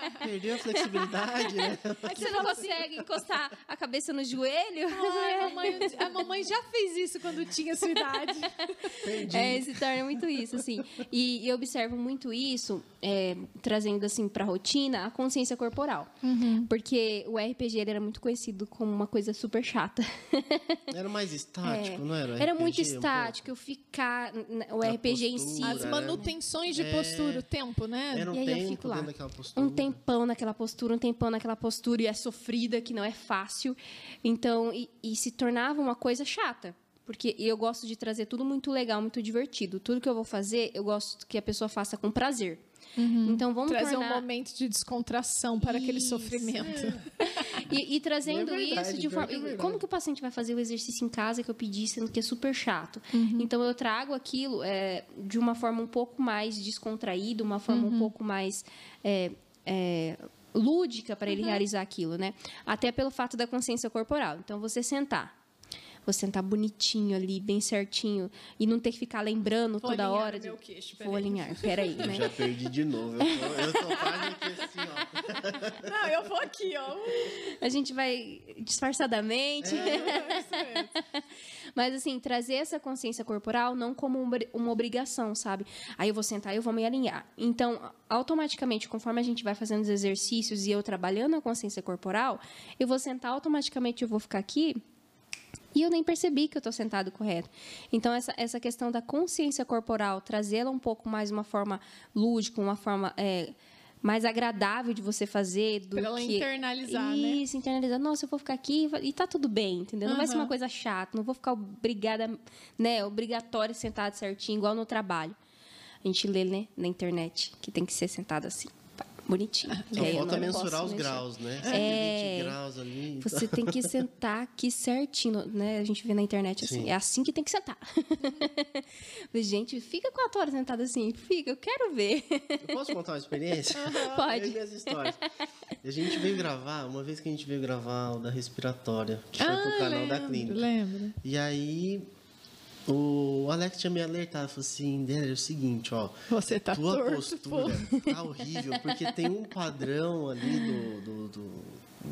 Perdeu a flexibilidade, né?
você não consegue encostar a cabeça no joelho?
Ai, a, mamãe, a mamãe já fez isso quando tinha sua idade.
Perdi.
É, se torna muito isso, assim. E, eu observo muito isso, é, trazendo, assim, para a rotina, a consciência corporal. Porque o RPG ele era muito conhecido como uma coisa super chata.
Era mais estático, não era?
Era
RPG
muito
um
estático, eu ficar... O
A
RPG em si...
postura.
As
né?
manutenções de
É.
postura, o tempo, né?
Era um
E aí eu
tempo
fico lá.
postura.
Um tempão naquela postura, um tempão naquela postura, e é sofrida, que não é fácil. Então, e, e se tornava uma coisa chata. Porque eu gosto de trazer tudo muito legal, muito divertido. Tudo que eu vou fazer, eu gosto que a pessoa faça com prazer. Então, vamos
Trazer
tornar...
um momento de descontração para aquele
Isso.
sofrimento.
E, e trazendo
É verdade,
isso de forma.
é
como que o paciente vai fazer o exercício em casa que eu pedi, sendo que é super chato?
Uhum.
Então eu trago aquilo é, de uma forma um pouco mais descontraída, uma forma
Uhum.
um pouco mais. É, lúdica para
Uhum.
ele realizar aquilo, né? Até pelo fato da consciência corporal. Então, você sentar. Vou sentar bonitinho ali, bem certinho, e não ter que ficar lembrando
Vou
toda
alinhar
hora.
o meu queixo,
vou
peraí.
alinhar, peraí,
Eu
né?
já perdi de novo. Eu tô, eu tô quase aqui assim, ó.
Não, eu vou aqui, ó.
A gente vai disfarçadamente.
É isso mesmo.
Mas, assim, trazer essa consciência corporal não como uma obrigação, sabe? Aí eu vou sentar e eu vou me alinhar. Então, automaticamente, conforme a gente vai fazendo os exercícios e eu trabalhando a consciência corporal, eu vou sentar, automaticamente eu vou ficar aqui e eu nem percebi que eu estou sentado correto. Então, essa, essa questão da consciência corporal, trazê-la um pouco mais de uma forma lúdica, uma forma é, mais agradável de você fazer do
Pra ela
que...
internalizar, né?
Isso, internalizar. Nossa, eu vou ficar aqui e tá tudo bem, entendeu? Não vai ser uma coisa chata, não vou ficar obrigada, né, obrigatória sentado certinho, igual no trabalho. A gente lê, né, na internet, que tem que ser sentado assim, bonitinho.
Só
eu
falta mensurar os
mexer.
graus, né?
É.
120 graus ali. então.
Você tem que sentar aqui certinho, né? A gente vê na internet assim,
Sim.
é assim que tem que sentar. Gente, fica quatro horas sentado assim, fica, eu quero ver.
Eu posso contar uma experiência?
Pode.
Minhas histórias. A gente veio gravar, uma vez que a gente veio gravar o da respiratória, que foi pro canal
lembro,
da clínica.
Lembro.
E aí, o Alex tinha me alertado, falou assim, Délio, é o seguinte, ó.
Você tá
tua
torto,
postura
pô.
tá horrível, porque tem um padrão ali do, do- do-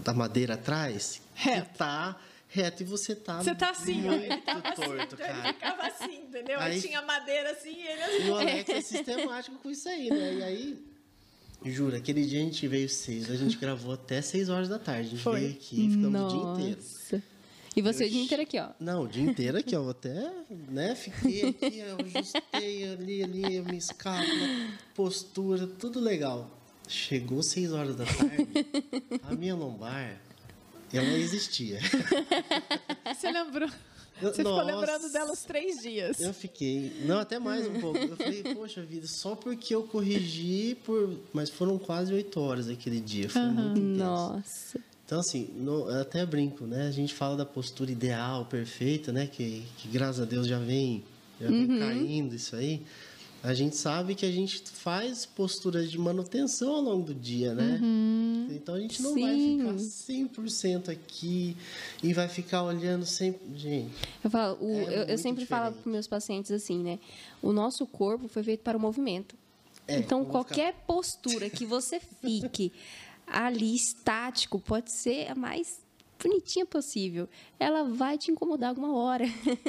da madeira atrás
Reto.
que tá reto e você tá
Você tá assim, ó. Ele tava assim,
torto,
ele
cara.
ficava assim, entendeu?
Aí-
Aí tinha madeira assim e ele assim.
E o Alex é sistemático com isso aí, né? E aí, juro, aquele dia a gente veio seis, a gente gravou até seis horas da tarde. A gente
Foi.
veio aqui, ficamos o dia inteiro.
E você o dia inteiro aqui, ó.
Não, o dia inteiro aqui, ó. eu Até, né? Fiquei aqui, eu ajustei ali, ali, a minha escápula, postura, tudo legal. Chegou seis horas da tarde, a minha lombar, ela existia.
Você lembrou?
Eu-
Você ficou
Nossa.
lembrando dela os três dias.
Eu fiquei, não, até mais um pouco. Eu falei, poxa vida, só porque eu corrigi por. Mas foram quase oito horas aquele dia. Foi muito intenso.
Nossa.
Então, assim, no- eu até brinco, né? A gente fala da postura ideal, perfeita, né? Que, que graças a Deus já vem, já vem
Uhum.
caindo isso aí. A gente sabe que a gente faz posturas de manutenção ao longo do dia, né? Então a gente não
Sim.
vai ficar 100% aqui e vai ficar olhando sempre. Gente,
Eu, falo, o-
É
eu, eu sempre falo
diferente.
para meus pacientes assim, né? O nosso corpo foi feito para o movimento.
É,
então, qualquer postura que você fique ali estático pode ser a mais bonitinha possível. Ela vai te incomodar alguma hora.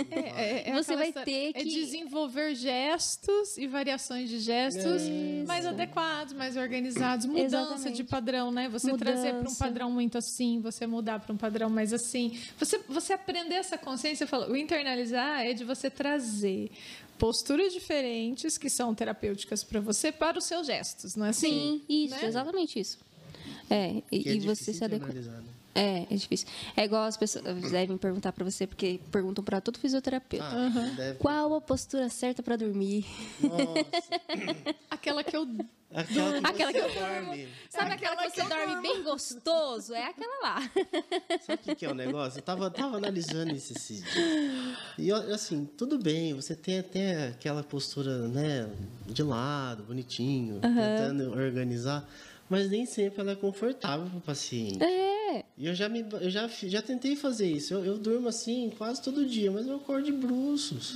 É, é, é
Você vai ter
É
que-
desenvolver gestos e variações de gestos mais adequados, mais organizados. Mudança
Exatamente.
de padrão, né? Você trazer para um
Mudança.
padrão muito assim, você mudar para um padrão mais assim. Você, você aprender essa consciência, fala, o internalizar é de você trazer posturas diferentes que são terapêuticas para você para os seus gestos, não é assim?
Sim, isso,
né?
exatamente isso. É, e,
que é
e você se adequa.
né?
É, é difícil. É igual as pessoas devem perguntar para você, porque perguntam para todo fisioterapeuta.
Ah, deve...
Qual a postura certa para dormir?
Nossa,
Aquela que eu
aquela que
Aquela que eu-
dorme.
Sabe aquela, que,
que
você
eu
dorme bem gostoso? É aquela lá.
Sabe o que, que é o negócio? Eu tava, tava analisando isso esses dias. E assim, tudo bem, você tem até aquela postura, né, de lado, bonitinho, tentando organizar, mas nem sempre ela é confortável para o paciente.
É.
E eu já, me, eu já, já tentei fazer isso. Eu, eu durmo assim quase todo dia, mas eu acordo de bruços.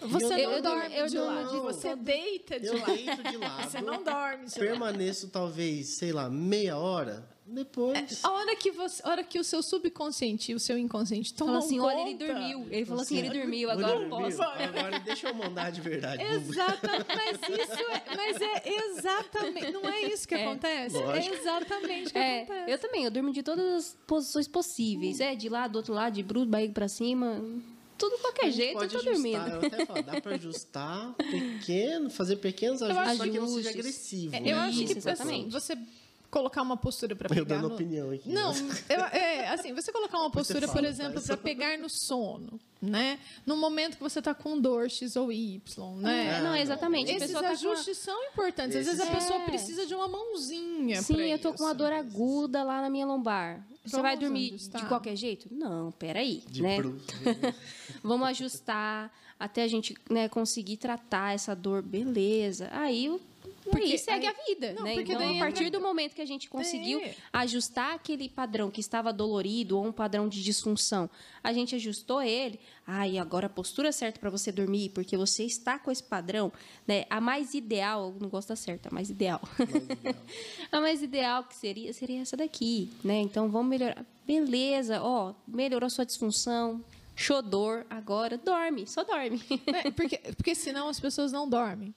Você
Eu-
não
eu-
dorme
eu
de lado,
de-
você deita de
Eu
lado.
deito de lado.
Você não dorme de lado.
Permaneço talvez, sei lá, meia hora. Depois.
A hora que, você, a hora que o seu subconsciente e o seu inconsciente tomam
Falou assim, olha, ele
conta-
dormiu. Ele falou assim, ele dormiu, agora eu
dormiu.
posso.
Agora deixa eu mandar de verdade.
Exatamente, mas isso é, mas é exatamente, não é isso que
É.
acontece?
Lógico.
É exatamente o que
É,
acontece.
eu também, eu durmo de todas as posições possíveis. É, de lado, do outro lado, de bruto, barriga pra cima. Tudo qualquer
A gente
jeito, eu tô
ajustar,
dormindo.
Eu até falo, dá pra ajustar pequeno, fazer pequenos ajustes, só que não seja
Ajustes.
agressivo.
É,
né?
eu acho
Isso,
que
exatamente.
você colocar uma postura para
Eu
pegar
dando
no...
opinião aqui.
Não,
né?
eu, é, assim, você colocar uma postura, por
fala,
exemplo,
tá?
para pegar no sono, né? No momento que você está com dor X ou Y, né?
É, não, exatamente. a
Esses
pessoa tá uma-
ajustes são importantes. Às vezes a
Esses-
pessoa
É.
precisa de uma mãozinha
Sim, eu tô com uma
isso.
dor aguda lá na minha lombar. Você vai dormir
ajustar.
de qualquer jeito? Não, peraí,
De
né?
bruto.
Vamos ajustar até a gente né, conseguir tratar essa dor, beleza. Aí eu Porque segue aí, a vida,
não,
né? Então, a partir do momento que a gente conseguiu
é.
ajustar aquele padrão que estava dolorido ou um padrão de disfunção, a gente ajustou ele. Ai, ah, agora a postura certa para você dormir, porque você está com esse padrão, né? A mais ideal, não gosto da certa, a mais ideal. Mais ideal. a mais ideal que seria seria essa daqui, né? Então vamos melhorar. Beleza, ó, melhorou sua disfunção, chodor, agora dorme, só dorme.
É, porque, porque senão as pessoas não dormem.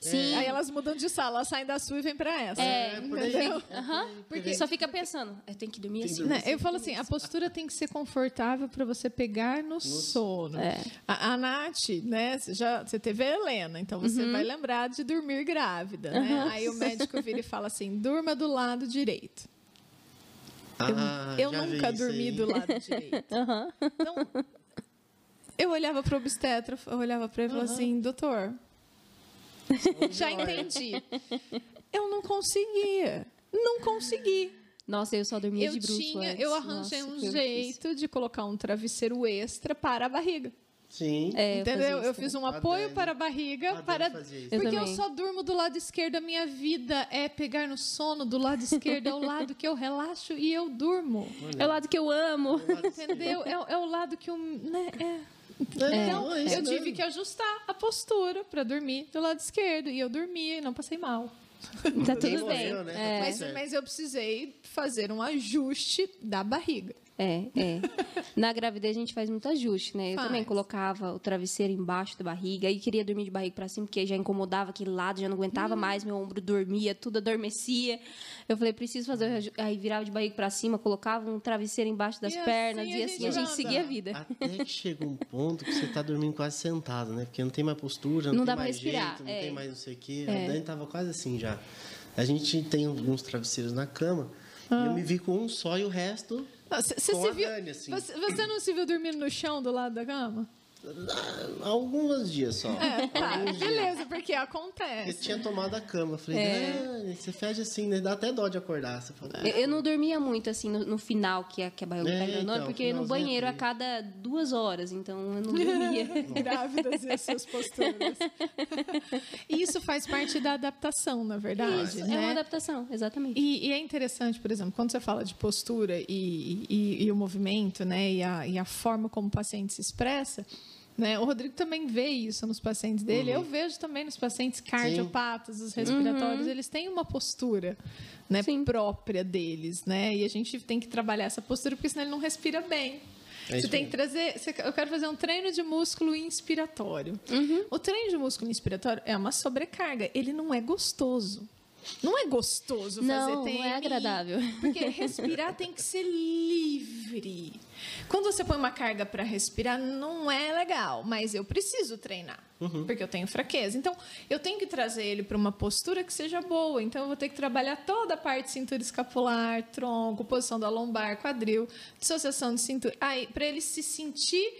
Sim. Aí elas mudam de sala, elas saem da sua e vêm para essa.
É, entendeu? Uhum. Porque só fica pensando, eu tenho que dormir assim.
Né? Eu falo assim, a postura tem que ser confortável para você pegar no, no sono. É. A, a Nath, né, você, já, você teve a Helena, então você uhum. vai lembrar de dormir grávida, né? Uhum. Aí o médico vira e fala assim, durma do lado direito. Ah, eu, eu nunca dormi do lado direito. Então, eu olhava para o obstetra, eu olhava para ele e falava assim, doutor, já entendi. Eu não conseguia. Não consegui.
Nossa, eu só dormia
eu
de bruxo
tinha,
antes.
Eu arranjei Nossa, um jeito de colocar um travesseiro extra para a barriga.
Sim.
É, Entendeu? Eu, eu fiz um apoio para a barriga. para Porque eu, eu, só durmo do lado esquerdo. A minha vida é pegar no sono do lado esquerdo. É o lado que eu relaxo e eu durmo.
Olha. É o lado que eu amo.
Entendeu? É, é, o lado que eu. Né, é. Então, é, eu tive que ajustar a postura para dormir do lado esquerdo. E eu dormia e não passei mal.
Tá tudo bem.
né? é. mas, mas eu precisei fazer um ajuste da barriga.
É, é. Na gravidez a gente faz muito ajuste, né? Eu faz. também colocava o travesseiro embaixo da barriga e queria dormir de barriga para cima, porque já incomodava aquele lado, já não aguentava hum. mais, meu ombro dormia, tudo adormecia. Eu falei, preciso fazer. Aí virava de barriga para cima, colocava um travesseiro embaixo das e pernas assim e assim a gente seguia a vida.
Até que chega um ponto que você tá dormindo quase sentado, né? Porque não tem mais postura, não, não tem mais respirar, jeito, não é. tem mais não sei o quê. É. A Dani tava quase assim já. A gente tem alguns travesseiros na cama. Ah. E eu me vi com um só e o resto você, se
viu, assim. você, você não se viu dormindo no chão do lado da cama?
Alguns dias só.
É, tá, beleza, dias. porque acontece.
Eu tinha tomado a cama. Falei, é. você fede assim, né? Dá até dó de acordar. Você fala,
eu, eu, não dormia muito assim no, no final que a, que a barriga é, tá então, porque no banheiro a cada duas horas, então eu não dormia.
Grávidas e as suas posturas. e isso faz parte da adaptação, na verdade. Isso, né?
é uma adaptação, exatamente.
E, e, é interessante, por exemplo, quando você fala de postura e, e, e o movimento, né? E a, e a forma como o paciente se expressa. Né? O Rodrigo também vê isso nos pacientes dele. Uhum. Eu vejo também nos pacientes cardiopatas, os respiratórios, uhum. eles têm uma postura né, própria deles, né? E a gente tem que trabalhar essa postura porque senão ele não respira bem. É você tem que trazer. eu quero fazer um treino de músculo inspiratório. Uhum. O treino de músculo inspiratório é uma sobrecarga. Ele não é gostoso. Não é gostoso fazer
não,
TMI.
Não é agradável.
Porque respirar tem que ser livre. Quando você põe uma carga para respirar, não é legal, mas eu preciso treinar. Uhum. Porque eu tenho fraqueza. Então, eu tenho que trazer ele para uma postura que seja boa. Então, eu vou ter que trabalhar toda a parte de cintura escapular, tronco, posição da lombar, quadril, dissociação de cintura. Aí, para ele se sentir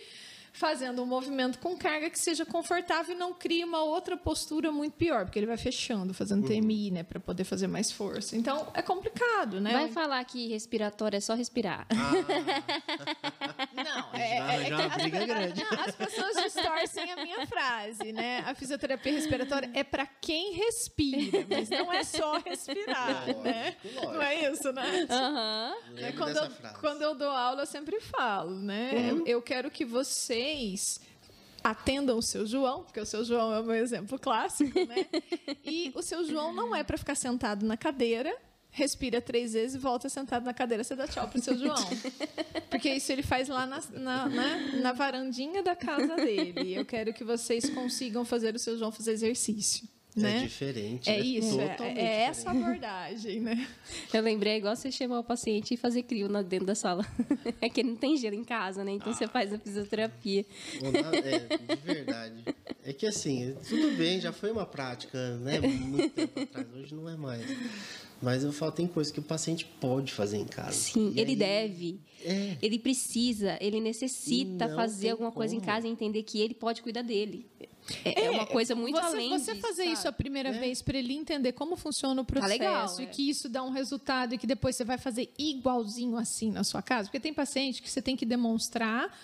fazendo um movimento com carga que seja confortável e não crie uma outra postura muito pior, porque ele vai fechando, fazendo uhum. TMI, né, para poder fazer mais força. Então é complicado, né?
Vai falar que respiratório é só respirar.
Ah. não, é, é, é, é briga grande. Não, as pessoas distorcem a minha frase, né? A fisioterapia respiratória é para quem respira, mas não é só respirar, lógico, né? Lógico. Não é isso, né?
Uhum.
É, quando, eu, quando eu dou aula, eu sempre falo, né? Uhum. Eu quero que você vocês atendam o seu João, porque o seu João é o meu exemplo clássico, né? E o seu João não é para ficar sentado na cadeira, respira três vezes e volta sentado na cadeira, você dá tchau pro seu João. Porque isso ele faz lá na, na, na, na varandinha da casa dele. Eu quero que vocês consigam fazer o seu João fazer exercício. É né?
É diferente.
É, isso, é, é essa abordagem, né?
Eu lembrei, é igual você chamar o paciente e fazer crio dentro da sala. É que não tem gelo em casa, né? Então ah. você faz a fisioterapia.
É, de verdade. É que assim, tudo bem, já foi uma prática, né? Muito tempo atrás, hoje não é mais. Mas eu falo, tem coisa que o paciente pode fazer em casa.
Sim, e ele aí, deve. É. Ele precisa, ele necessita fazer alguma como. coisa em casa e entender que ele pode cuidar dele. É, é, é uma coisa muito
você,
além
Você
disso,
fazer
sabe?
isso a primeira é. vez para ele entender como funciona o processo tá legal, e é. que isso dá um resultado e que depois você vai fazer igualzinho assim na sua casa. Porque tem paciente que você tem que demonstrar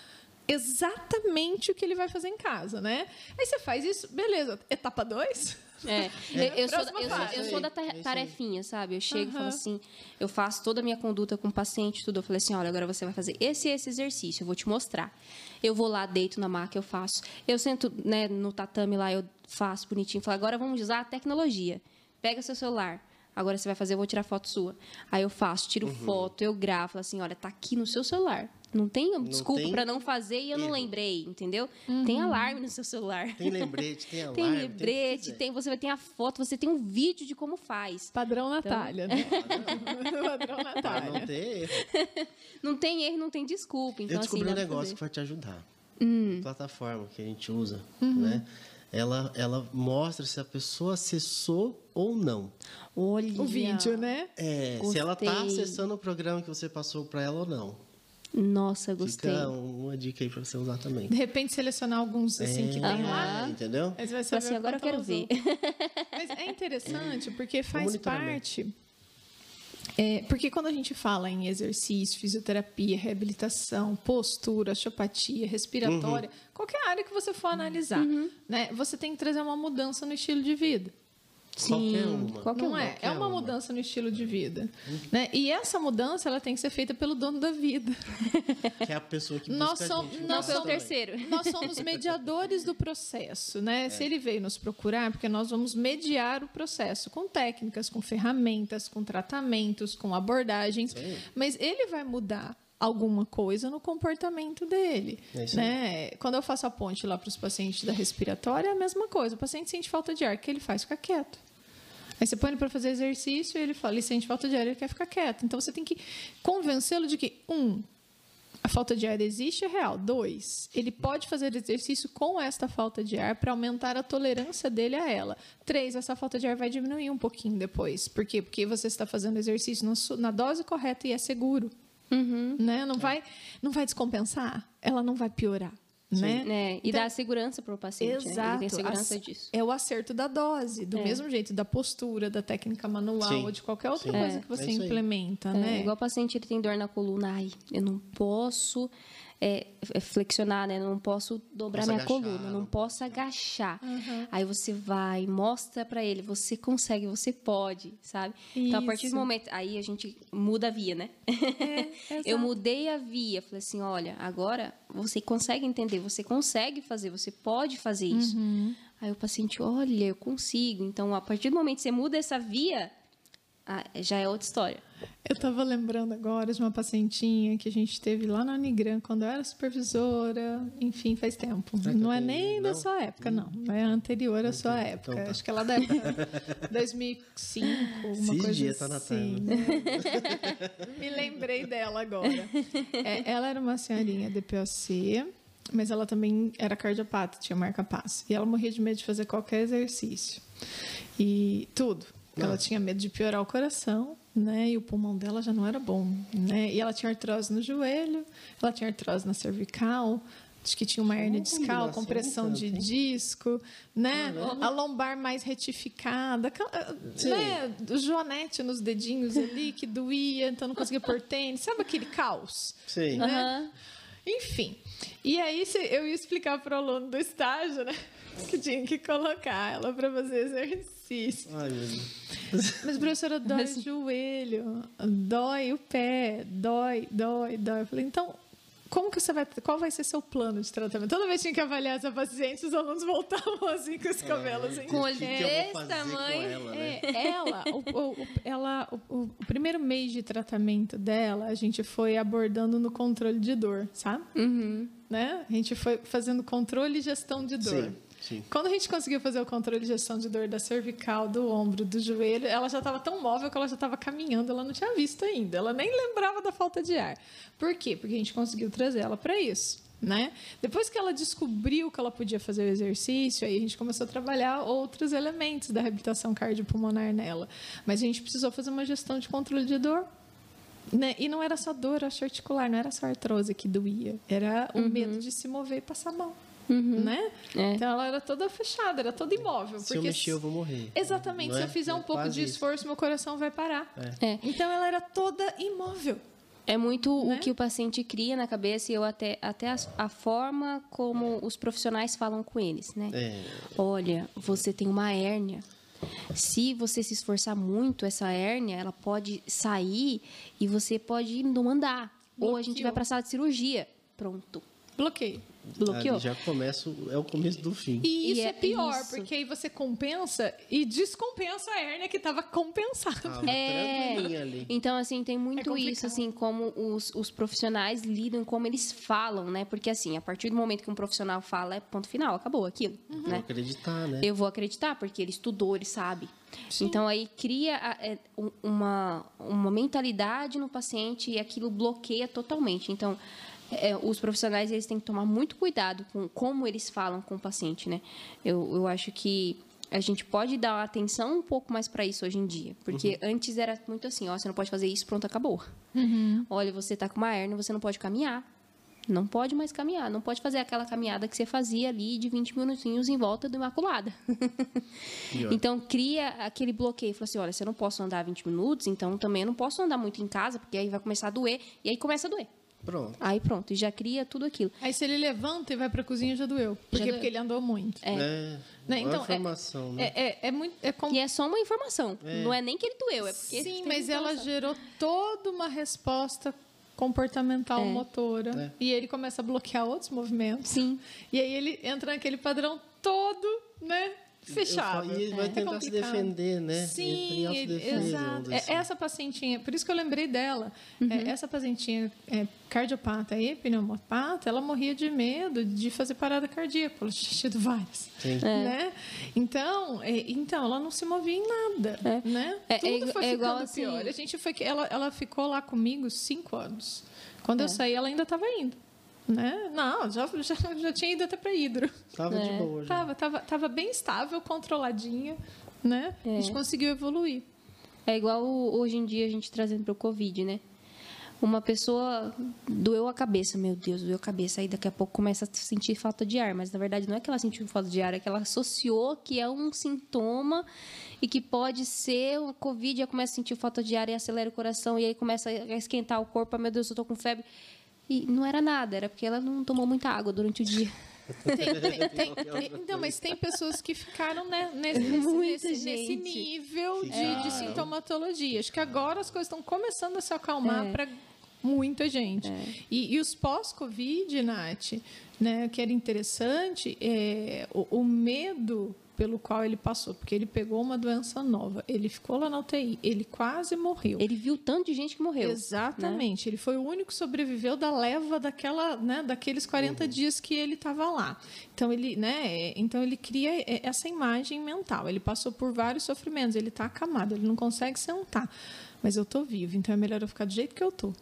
exatamente o que ele vai fazer em casa, né? Aí você faz isso, beleza. Etapa 2?
É,
É.
eu, eu sou, eu, sou, eu sou da
É
ta- tarefinha, sabe? Eu chego e falo assim, eu faço toda a minha conduta com o paciente, tudo. Eu falei assim, olha, agora você vai fazer esse e esse exercício, eu vou te mostrar. Eu vou lá, deito na maca, eu faço. Eu sento né, no tatame lá, eu faço bonitinho. Falo, agora vamos usar a tecnologia. Pega seu celular. Agora você vai fazer, eu vou tirar foto sua. Aí eu faço, tiro
Uhum.
foto, eu gravo, falo assim, olha, tá aqui no seu celular. Não tem desculpa
tem
para não fazer e eu não
erro.
lembrei, entendeu? Tem alarme no seu celular.
Tem lembrete, tem alarme.
Tem
que
lembrete,
quiser.
tem, você vai ter a foto, você tem um vídeo de como faz.
Padrão Natália, né? Padrão
Pra não
Natália.
ter erro.
Não tem erro, não tem desculpa. Então,
eu descobri
assim,
um negócio que
fazer.
vai te ajudar.
Hum.
A plataforma que a gente usa,
Uhum.
né? Ela, ela mostra se a pessoa acessou ou não.
Olha.
O vídeo, né?
É, se ela está
Gostei.
acessando o programa que você passou para ela ou não.
Nossa, gostei.
Fica uma dica aí para você usar também.
De repente selecionar alguns assim que tem lá.
É, entendeu?
Aí você vai
Fala
saber
assim, agora eu quero ver.
Mas é interessante porque faz parte. é, porque quando a gente fala em exercício, fisioterapia, reabilitação, postura, osteopatia, respiratória,
Uhum.
qualquer área que você for analisar, né, você tem que trazer uma mudança no estilo de vida.
Qualquer uma.
qualquer
não
uma.
é? É uma mudança no estilo de vida. Né? E essa mudança ela tem que ser feita pelo dono da vida.
Que é a pessoa que
Nós
busca
somos-
a gente. no
nós
também.
terceiro.
Nós somos mediadores do processo, né? Se ele veio nos procurar, porque nós vamos mediar o processo com técnicas, com ferramentas, com tratamentos, com abordagens,
Sim.
mas ele vai mudar alguma coisa no comportamento dele,
É
né? Quando eu faço a ponte lá para os pacientes da respiratória, é a mesma coisa. O paciente sente falta de ar, o que ele faz? Fica quieto. Aí você põe ele para fazer exercício e ele fala, ele sente falta de ar, ele quer ficar quieto. Então você tem que convencê-lo de que, um, a falta de ar existe, é real. Dois, ele pode fazer exercício com esta falta de ar para aumentar a tolerância dele a ela. Três, essa falta de ar vai diminuir um pouquinho depois. Por quê? Porque você está fazendo exercício na, dose correta e é seguro.
Uhum.
Né? Não, vai, não vai descompensar, ela não vai piorar. Né?
Né? E
Então-
dá segurança para o paciente. Né? Ele tem segurança disso.
É o acerto da dose, do
É.
mesmo jeito da postura, da técnica manual
Sim.
ou de qualquer outra
Sim.
coisa
É.
que você
É
implementa,
É,
né?
Igual o paciente ele tem dor na coluna, ai, eu não posso é, é, flexionar, né? Eu não posso dobrar
Posso
minha
agachar,
coluna, não posso agachar.
Uhum.
Aí você vai, mostra pra ele, você consegue, você pode, sabe? Então a partir
Isso.
do momento, aí a gente muda a via, né? eu
exato.
mudei a via, falei assim, olha, agora você consegue entender, você consegue fazer, você pode fazer isso.
Uhum.
Aí o paciente, olha, eu consigo. Então a partir do momento que você muda essa via, ah, já é outra história.
Eu estava lembrando agora de uma pacientinha que a gente teve lá na Unigran, quando eu era supervisora, enfim, faz tempo.
Que
Não é nem da
não?
sua época, não. É anterior à sua
Então
época.
tá.
Acho que ela da época 2005, uma coisa
dias tá na
assim. né? Me lembrei dela agora. É, ela era uma senhorinha DPOC, mas ela também era cardiopata, tinha marca-passo. E ela morria de medo de fazer qualquer exercício. E tudo. Ela
Nossa.
tinha medo de piorar o coração, né? E o pulmão dela já não era bom, né? E ela tinha artrose no joelho, ela tinha artrose na cervical, acho que tinha uma hernia discal,
combinação
compressão de
tanto, hein?
disco, né? A lombar mais retificada, aquela-
Sim.
né? O joanete nos dedinhos ali que doía, então não conseguia pôr tênis. Sabe aquele caos?
Sim.
né?
Aham.
Enfim. E aí eu ia explicar para o aluno do estágio, né? Que tinha que colocar ela para fazer exercício.
Ai, meu Deus.
Mas, professora, dói o joelho, dói o pé, dói, dói, dói. Eu falei, então, como que você vai. Qual vai ser seu plano de tratamento? Toda vez que tinha que avaliar essa paciente, os alunos voltavam assim com os cabelos em
Com
O vou
desse tamanho,
com ela, né?
é, ela, o, o- ela o, o- o primeiro mês de tratamento dela, a gente foi abordando no controle de dor, sabe?
Uhum.
Né? A gente foi fazendo controle e gestão de dor.
Sim, sim.
Quando a gente conseguiu fazer o controle e gestão de dor da cervical, do ombro, do joelho, ela já estava tão móvel que ela já estava caminhando, ela não tinha visto ainda, ela nem lembrava da falta de ar. Por quê? Porque a gente conseguiu trazer ela para isso. Né? Depois que ela descobriu que ela podia fazer o exercício, aí a gente começou a trabalhar outros elementos da reabilitação cardiopulmonar nela. Mas a gente precisou fazer uma gestão de controle de dor. Né? E não era só dor articular, não era só artrose que doía, era o medo de se mover e passar mal. Né?
É.
Então ela era toda fechada, era toda imóvel.
Se eu
porque
mexer, eu vou morrer.
Exatamente,
Não
se
é?
eu fizer um
É
pouco
quase
de
isso.
esforço, meu coração vai parar.
É.
Então ela era toda imóvel.
É muito
Né?
o que o paciente cria na cabeça e eu até, até a, a forma como os profissionais falam com eles, né?
É,
Olha, você tem uma hérnia. Se você se esforçar muito, essa hérnia, ela pode sair e você pode não andar. Ou a gente vai para a sala de cirurgia. Pronto.
Bloqueio.
Bloqueou.
já começa, é o começo do fim.
E
E
isso
é
é, pior,
isso.
porque aí você compensa e descompensa a hérnia que estava compensada.
Tava
É.
ali.
Então, assim, tem
É
muito
complicado.
isso, assim, como os, os profissionais lidam, como eles falam, né? Porque, assim, a partir do momento que um profissional fala, é ponto final, acabou aquilo,
Uhum.
Vou
né?
acreditar, né?
Eu vou acreditar, porque ele estudou, ele sabe. Então, aí cria é, um- uma, uma mentalidade no paciente e aquilo bloqueia totalmente. Então, é, os profissionais eles têm que tomar muito cuidado com como eles falam com o paciente, né? Eu, eu acho que a gente pode dar atenção um pouco mais para isso hoje em dia. Porque antes era muito assim, ó, você não pode fazer isso, pronto, acabou. Olha, você tá com uma hérnia, você não pode caminhar. Não pode mais caminhar, não pode fazer aquela caminhada que você fazia ali de 20 minutinhos em volta do Imaculada. Então cria aquele bloqueio, fala assim, olha, se eu não posso andar 20 minutos, então também eu não posso andar muito em casa, porque aí vai começar a doer, e aí começa a doer.
Pronto.
Aí pronto, e já cria tudo aquilo.
Aí se ele levanta e vai pra cozinha, já doeu. Por quê?
doeu.
Porque ele andou muito.
É.
É,
Né,
uma
então, é-
informação, né?
É, é, é muito. É com-
E é só uma informação, não é nem que ele doeu, é porque...
Sim, mas ela gerou toda uma resposta comportamental
É.
motora.
É.
E ele começa a bloquear outros movimentos.
Sim.
E aí ele entra naquele padrão todo, né? Fechado.
Falo- E ele vai
É
tentar se
complicado.
defender, né?
Sim,
vamos
exato. É,
assim.
essa pacientinha, por isso que eu lembrei dela.
Uhum.
É, essa pacientinha é, cardiopata e pneumopata, ela morria de medo de fazer parada cardíaca. Ela tinha tido várias. Né? Então, é, então, ela não se movia em nada.
É.
Né?
É- é
Tudo foi
é igual
ficando
assim-
pior. A gente foi, que- ela, ela ficou lá comigo cinco anos. Quando
É.
eu saí, ela ainda estava indo. Né? Não, já, já, já tinha ido até para hidro.
Tava de
É.
boa já.
Tava, tava, tava bem estável, controladinha, né? A gente conseguiu evoluir.
É igual hoje em dia a gente trazendo para o Covid, né? Uma pessoa doeu a cabeça, meu Deus, doeu a cabeça. Aí daqui a pouco começa a sentir falta de ar. Mas na verdade não é que ela sentiu falta de ar, é que ela associou que é um sintoma e que pode ser o Covid. Já começa a sentir falta de ar e acelera o coração. E aí começa a esquentar o corpo. Ah, meu Deus, eu tô com febre. E não era nada, era porque ela não tomou muita água durante o dia.
Tem- tem- tem- tem- então, mas tem pessoas que ficaram né, nesse, nesse- nesse- nível de, de sintomatologia. Acho que agora as coisas estão começando a se acalmar
É.
para muita gente. E, e os pós-Covid, Nath, né, o que era interessante, é o, o medo pelo qual ele passou, porque ele pegou uma doença nova, ele ficou lá na UTI, ele quase morreu.
Ele viu tanto de gente que morreu. né?
Exatamente. Ele foi o único que sobreviveu da leva daquela, né, daqueles 40 dias que ele estava lá. Então ele, né, então ele cria essa imagem mental. Ele passou por vários sofrimentos, ele está acamado, ele não consegue sentar. Mas eu tô vivo, então é melhor eu ficar do jeito que eu tô.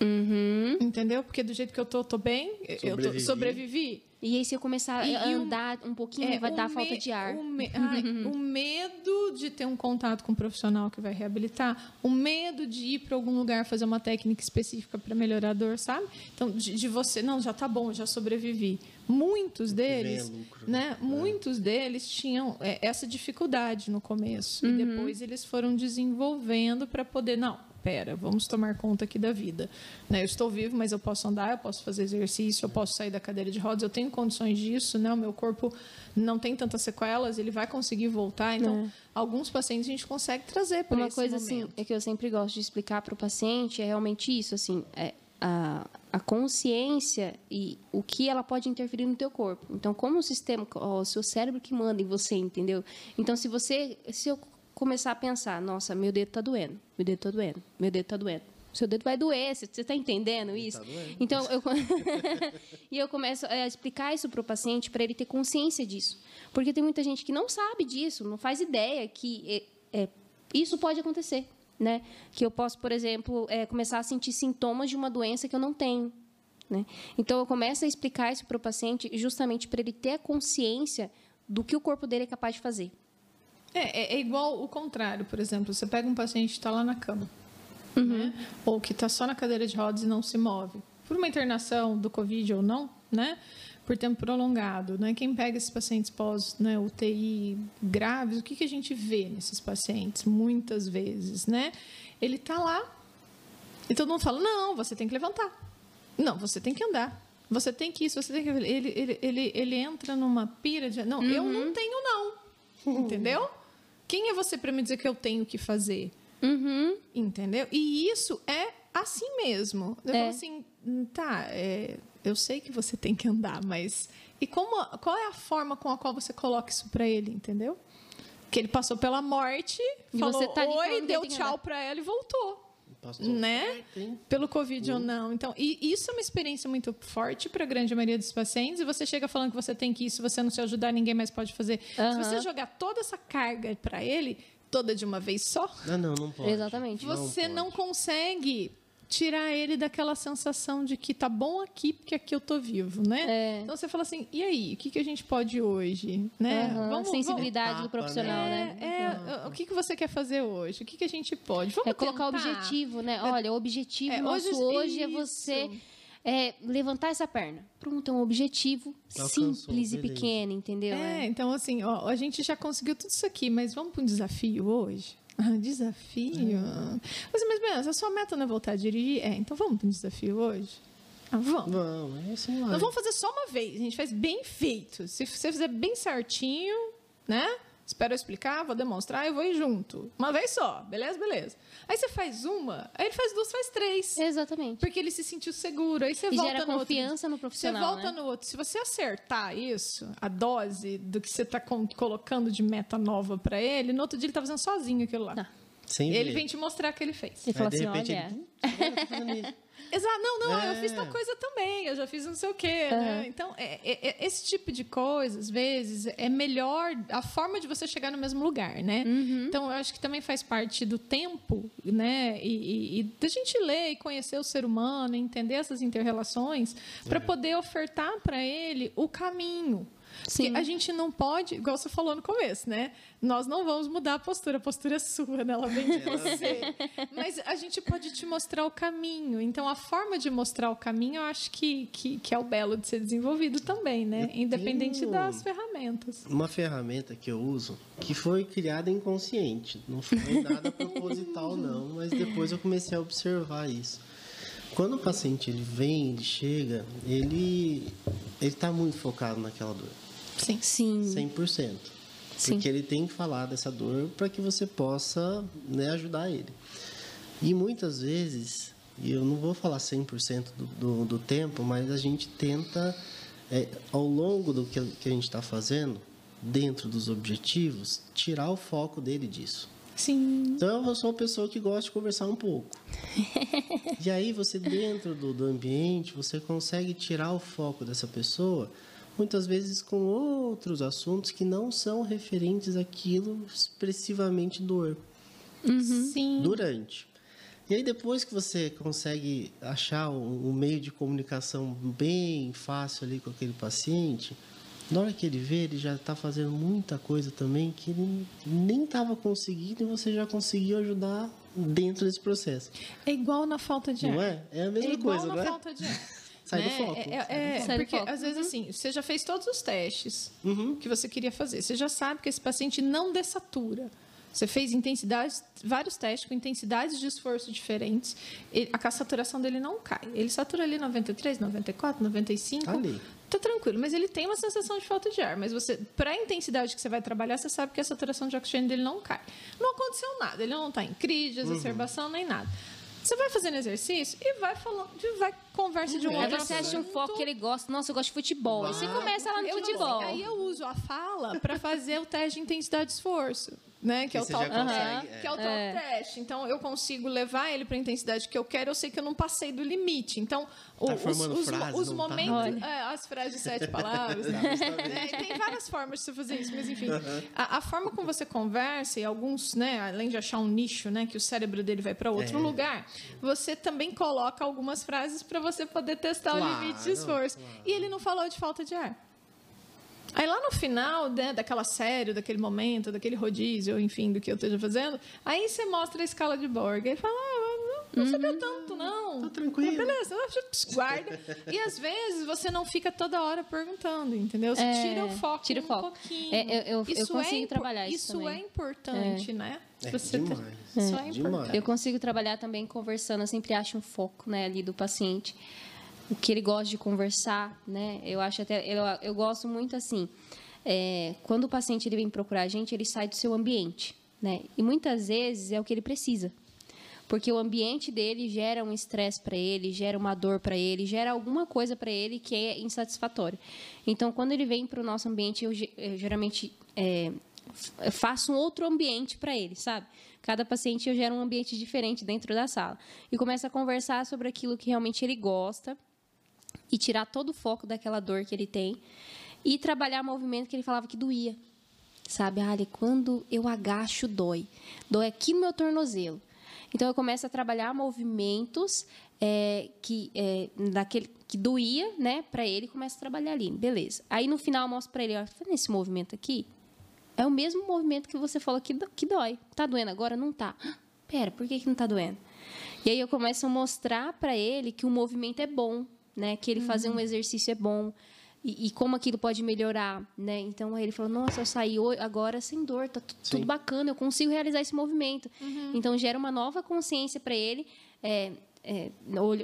Uhum.
Entendeu? Porque do jeito que eu tô, eu tô bem, eu tô,
Sobrevivi.
E aí, se eu começar
E-
a andar um pouquinho,
É,
vai dar
me-
falta de ar.
O, me- ai, o medo de ter um contato com um profissional que vai reabilitar, o medo de ir para algum lugar fazer uma técnica específica para melhorar a dor, sabe? Então, de, de você, não, já tá bom, já sobrevivi. Muitos deles,
é lucro,
né? Muitos deles tinham é, essa dificuldade no começo
Uhum.
e depois eles foram desenvolvendo para poder, não, pera, vamos tomar conta aqui da vida. Né? Eu estou vivo, mas eu posso andar, eu posso fazer exercício, eu posso sair da cadeira de rodas, eu tenho condições disso, né? O meu corpo não tem tantas sequelas, ele vai conseguir voltar. Então, alguns pacientes a gente consegue trazer para
Uma
esse
coisa assim
momento.
é que eu sempre gosto de explicar para o paciente é realmente isso, assim, é a, a consciência e o que ela pode interferir no teu corpo. Então, como o sistema, o seu cérebro que manda em você, entendeu? Então, se você, se eu começar a pensar, nossa, meu dedo tá doendo, meu dedo tá doendo, meu dedo tá doendo. Seu dedo vai doer, você está entendendo isso?
doendo.
Então, eu, e eu começo a explicar isso para o paciente para ele ter consciência disso. Porque tem muita gente que não sabe disso, não faz ideia que é, é, isso pode acontecer. Né? Que eu posso, por exemplo, é, começar a sentir sintomas de uma doença que eu não tenho. Né? Então, eu começo a explicar isso para o paciente justamente para ele ter a consciência do que o corpo dele é capaz de fazer.
É, é, é igual o contrário, por exemplo, você pega um paciente que está lá na cama,
Uhum.
né? ou que está só na cadeira de rodas e não se move, por uma internação do Covid ou não, né? por tempo prolongado. Né? Quem pega esses pacientes pós né, UTI graves, o que, que a gente vê nesses pacientes? Muitas vezes, né? Ele está lá E todo mundo fala: não, você tem que levantar. Não, você tem que andar. Você tem que isso, você tem que. Ele, ele, ele, ele entra numa pira de. Não, eu não tenho, não. Entendeu? Quem é você para me dizer que eu tenho que fazer?
Uhum.
Entendeu? E isso é assim mesmo. Eu
É.
falo assim, tá, é, eu sei que você tem que andar, mas. E como, qual é a forma com a qual você coloca isso pra ele, entendeu? Que ele passou pela morte,
E
falou
você tá
oi, deu tchau pra ela e voltou. Né?
tem-
Pelo Covid ou não. Então, e isso é uma experiência muito forte para a grande maioria dos pacientes. E você chega falando que você tem que ir, se você não se ajudar, ninguém mais pode fazer. Se
Aham.
você jogar toda essa carga para ele, toda de uma vez só,
Ah, não, não pode.
Exatamente.
você
pode.
não consegue tirar ele daquela sensação de que tá bom aqui porque aqui eu tô vivo, né?
É.
Então você fala assim, e aí, o que, que a gente pode hoje, né?
Aham, Sensibilidade
Etapa,
do profissional,
né?
né?
É, é, o que, que você quer fazer hoje? O que, que a gente pode? Vamos
É colocar
tentar?
objetivo, né? Olha, o objetivo
É,
nosso
hoje-
hoje, é
isso.
você é, levantar essa perna. Pronto, é um objetivo
Alcançou,
simples e
beleza.
pequeno, entendeu?
É,
É.
então assim, ó, a gente já conseguiu tudo isso aqui, mas vamos para um desafio hoje? Ah, desafio? Mas, mas, mas a sua meta não é voltar a dirigir? É, então vamos para um desafio hoje? Ah, vamos.
Vamos, é vai.
Nós vamos fazer só uma vez, a gente faz bem feito. Se você fizer bem certinho, né? Espero eu explicar, vou demonstrar e vou ir junto. Uma vez só, beleza? Beleza. Aí você faz uma, aí ele faz duas, faz três.
Exatamente.
Porque ele se sentiu seguro. Aí você
E
volta
gera
no outro.
confiança no profissional,
Você volta
né?
no outro. Se você acertar isso, a dose do que você está colocando de meta nova para ele, no outro dia ele está fazendo sozinho aquilo lá.
Tá.
Sem
Ele
ver.
vem te mostrar o que ele fez.
Ele fala assim,
repente,
olha...
ele, "Putz, eu tô fazendo isso."
Exato, não, não, eu
É.
fiz tal coisa também, eu já fiz não sei o quê, né? Então, é- é- é- esse tipo de coisa, às vezes, é melhor a forma de você chegar no mesmo lugar, né?
Uhum.
Então, eu acho que também faz parte do tempo, né? E, e, e da gente ler e conhecer o ser humano, entender essas interrelações, para poder ofertar para ele o caminho.
Sim.
Porque a gente não pode, igual você falou no começo, né? Nós não vamos mudar a postura, a postura é sua, né? Ela vem de você. Mas a gente pode te mostrar o caminho. Então, a forma de mostrar o caminho, eu acho que, que, que é o belo de ser desenvolvido também, né?
Eu
Independente das ferramentas.
Uma ferramenta que eu uso, que foi criada inconsciente, não foi nada proposital não, mas depois eu comecei a observar isso. Quando o paciente ele vem, ele chega, ele ele está muito focado naquela dor,
Sim.
Sim.
100%.
Sim.
Porque ele tem que falar dessa dor para que você possa né, ajudar ele. E muitas vezes, e eu não vou falar 100% do, do, do tempo, mas a gente tenta, é, ao longo do que, que a gente está fazendo, dentro dos objetivos, tirar o foco dele disso.
Sim.
Então eu sou uma pessoa que gosta de conversar um pouco. e aí você dentro do, do ambiente, você consegue tirar o foco dessa pessoa, muitas vezes com outros assuntos que não são referentes àquilo expressivamente dor.
Sim.
Durante. E aí depois que você consegue achar um, um meio de comunicação bem fácil ali com aquele paciente, na hora que ele vê, ele já está fazendo muita coisa também que ele nem estava conseguindo e você já conseguiu ajudar dentro desse processo.
É igual na falta de ar.
Não é? É a mesma
é igual
coisa,
na
não é?
falta de ar.
Sai do
né?
foco.
É, é,
do
é,
Sai do
porque
foco.
às vezes assim, você já fez todos os testes
Uhum.
que você queria fazer. Você já sabe que esse paciente não dessatura. Você fez intensidades, vários testes com intensidades de esforço diferentes. Ele- a saturação dele não cai. Ele satura ali 93, 94, 95.
Ali.
Tá tranquilo, mas ele tem uma sensação de falta de ar. Mas você, para a intensidade que você vai trabalhar, você sabe que a saturação de oxigênio dele não cai. Não aconteceu nada, ele não está em crise,
Uhum.
exacerbação, nem nada. Você vai fazendo exercício e vai falando, e vai conversa de um
Aí
outro
você acha um foco que ele gosta. Nossa, eu gosto de futebol. Aí você começa lá no
Eu,
futebol.
assim, aí eu uso a fala para fazer o teste de intensidade de esforço. Né? Que, é o tal,
consegue,
que é o tal
é.
teste. Então, eu consigo levar ele para a intensidade que eu quero. Eu sei que eu não passei do limite. Então,
Tá
os, os,
frase,
os
tá?
momentos... É, as frases de sete palavras. tá? né? E tem várias formas de você fazer isso. Mas, enfim, a, a forma como você conversa e alguns, né, além de achar um nicho, né, que o cérebro dele vai para outro
É.
lugar, você também coloca algumas frases para você poder testar o
Claro,
limite de esforço.
claro.
E ele não falou de falta de ar. Aí lá no final né, daquela série, daquele momento, daquele rodízio, enfim, do que eu esteja fazendo, aí você mostra a escala de Borg. Ele fala, ah, não uhum. sabia tanto, não.
Tá tranquilo.
beleza, guarda. e às vezes você não fica toda hora perguntando, entendeu? Você é, tira o foco tira o foco. um pouquinho.
É, eu, eu, eu consigo é trabalhar isso
Isso
também.
é importante, né?
É, você demais. Tá...
Isso é importante.
Eu consigo trabalhar também conversando, eu sempre acho um foco né, ali do paciente. O que ele gosta de conversar, né? Eu acho até... Eu, eu gosto muito assim... É, quando o paciente ele vem procurar a gente, ele sai do seu ambiente, né? E muitas vezes é o que ele precisa porque o ambiente dele gera um estresse para ele, gera uma dor para ele, gera alguma coisa para ele que é insatisfatória. Então, quando ele vem para o nosso ambiente, eu, eu geralmente é, faço um outro ambiente para ele, sabe? Cada paciente eu gero um ambiente diferente dentro da sala e começo a conversar sobre aquilo que realmente ele gosta e tirar todo o foco daquela dor que ele tem e trabalhar movimento que ele falava que doía. Sabe, Ali, quando eu agacho, dói. Dói aqui no meu tornozelo. Então eu começo a trabalhar movimentos é, que é, daquele que doía, né, para ele, começa a trabalhar ali, beleza. Aí no final eu mostro para ele, ó, tá nesse movimento aqui é o mesmo movimento que você falou que, que dói. Tá doendo agora? Não tá. Pera, por que, que não tá doendo? E aí eu começo a mostrar para ele que o movimento é bom, né? Que ele uhum. fazer um exercício é bom, e, e, como aquilo pode melhorar, né? Então ele falou: Nossa, eu saí agora sem dor, tá tudo bacana, eu consigo realizar esse movimento. Uhum. Então gera uma nova consciência para ele. É, é,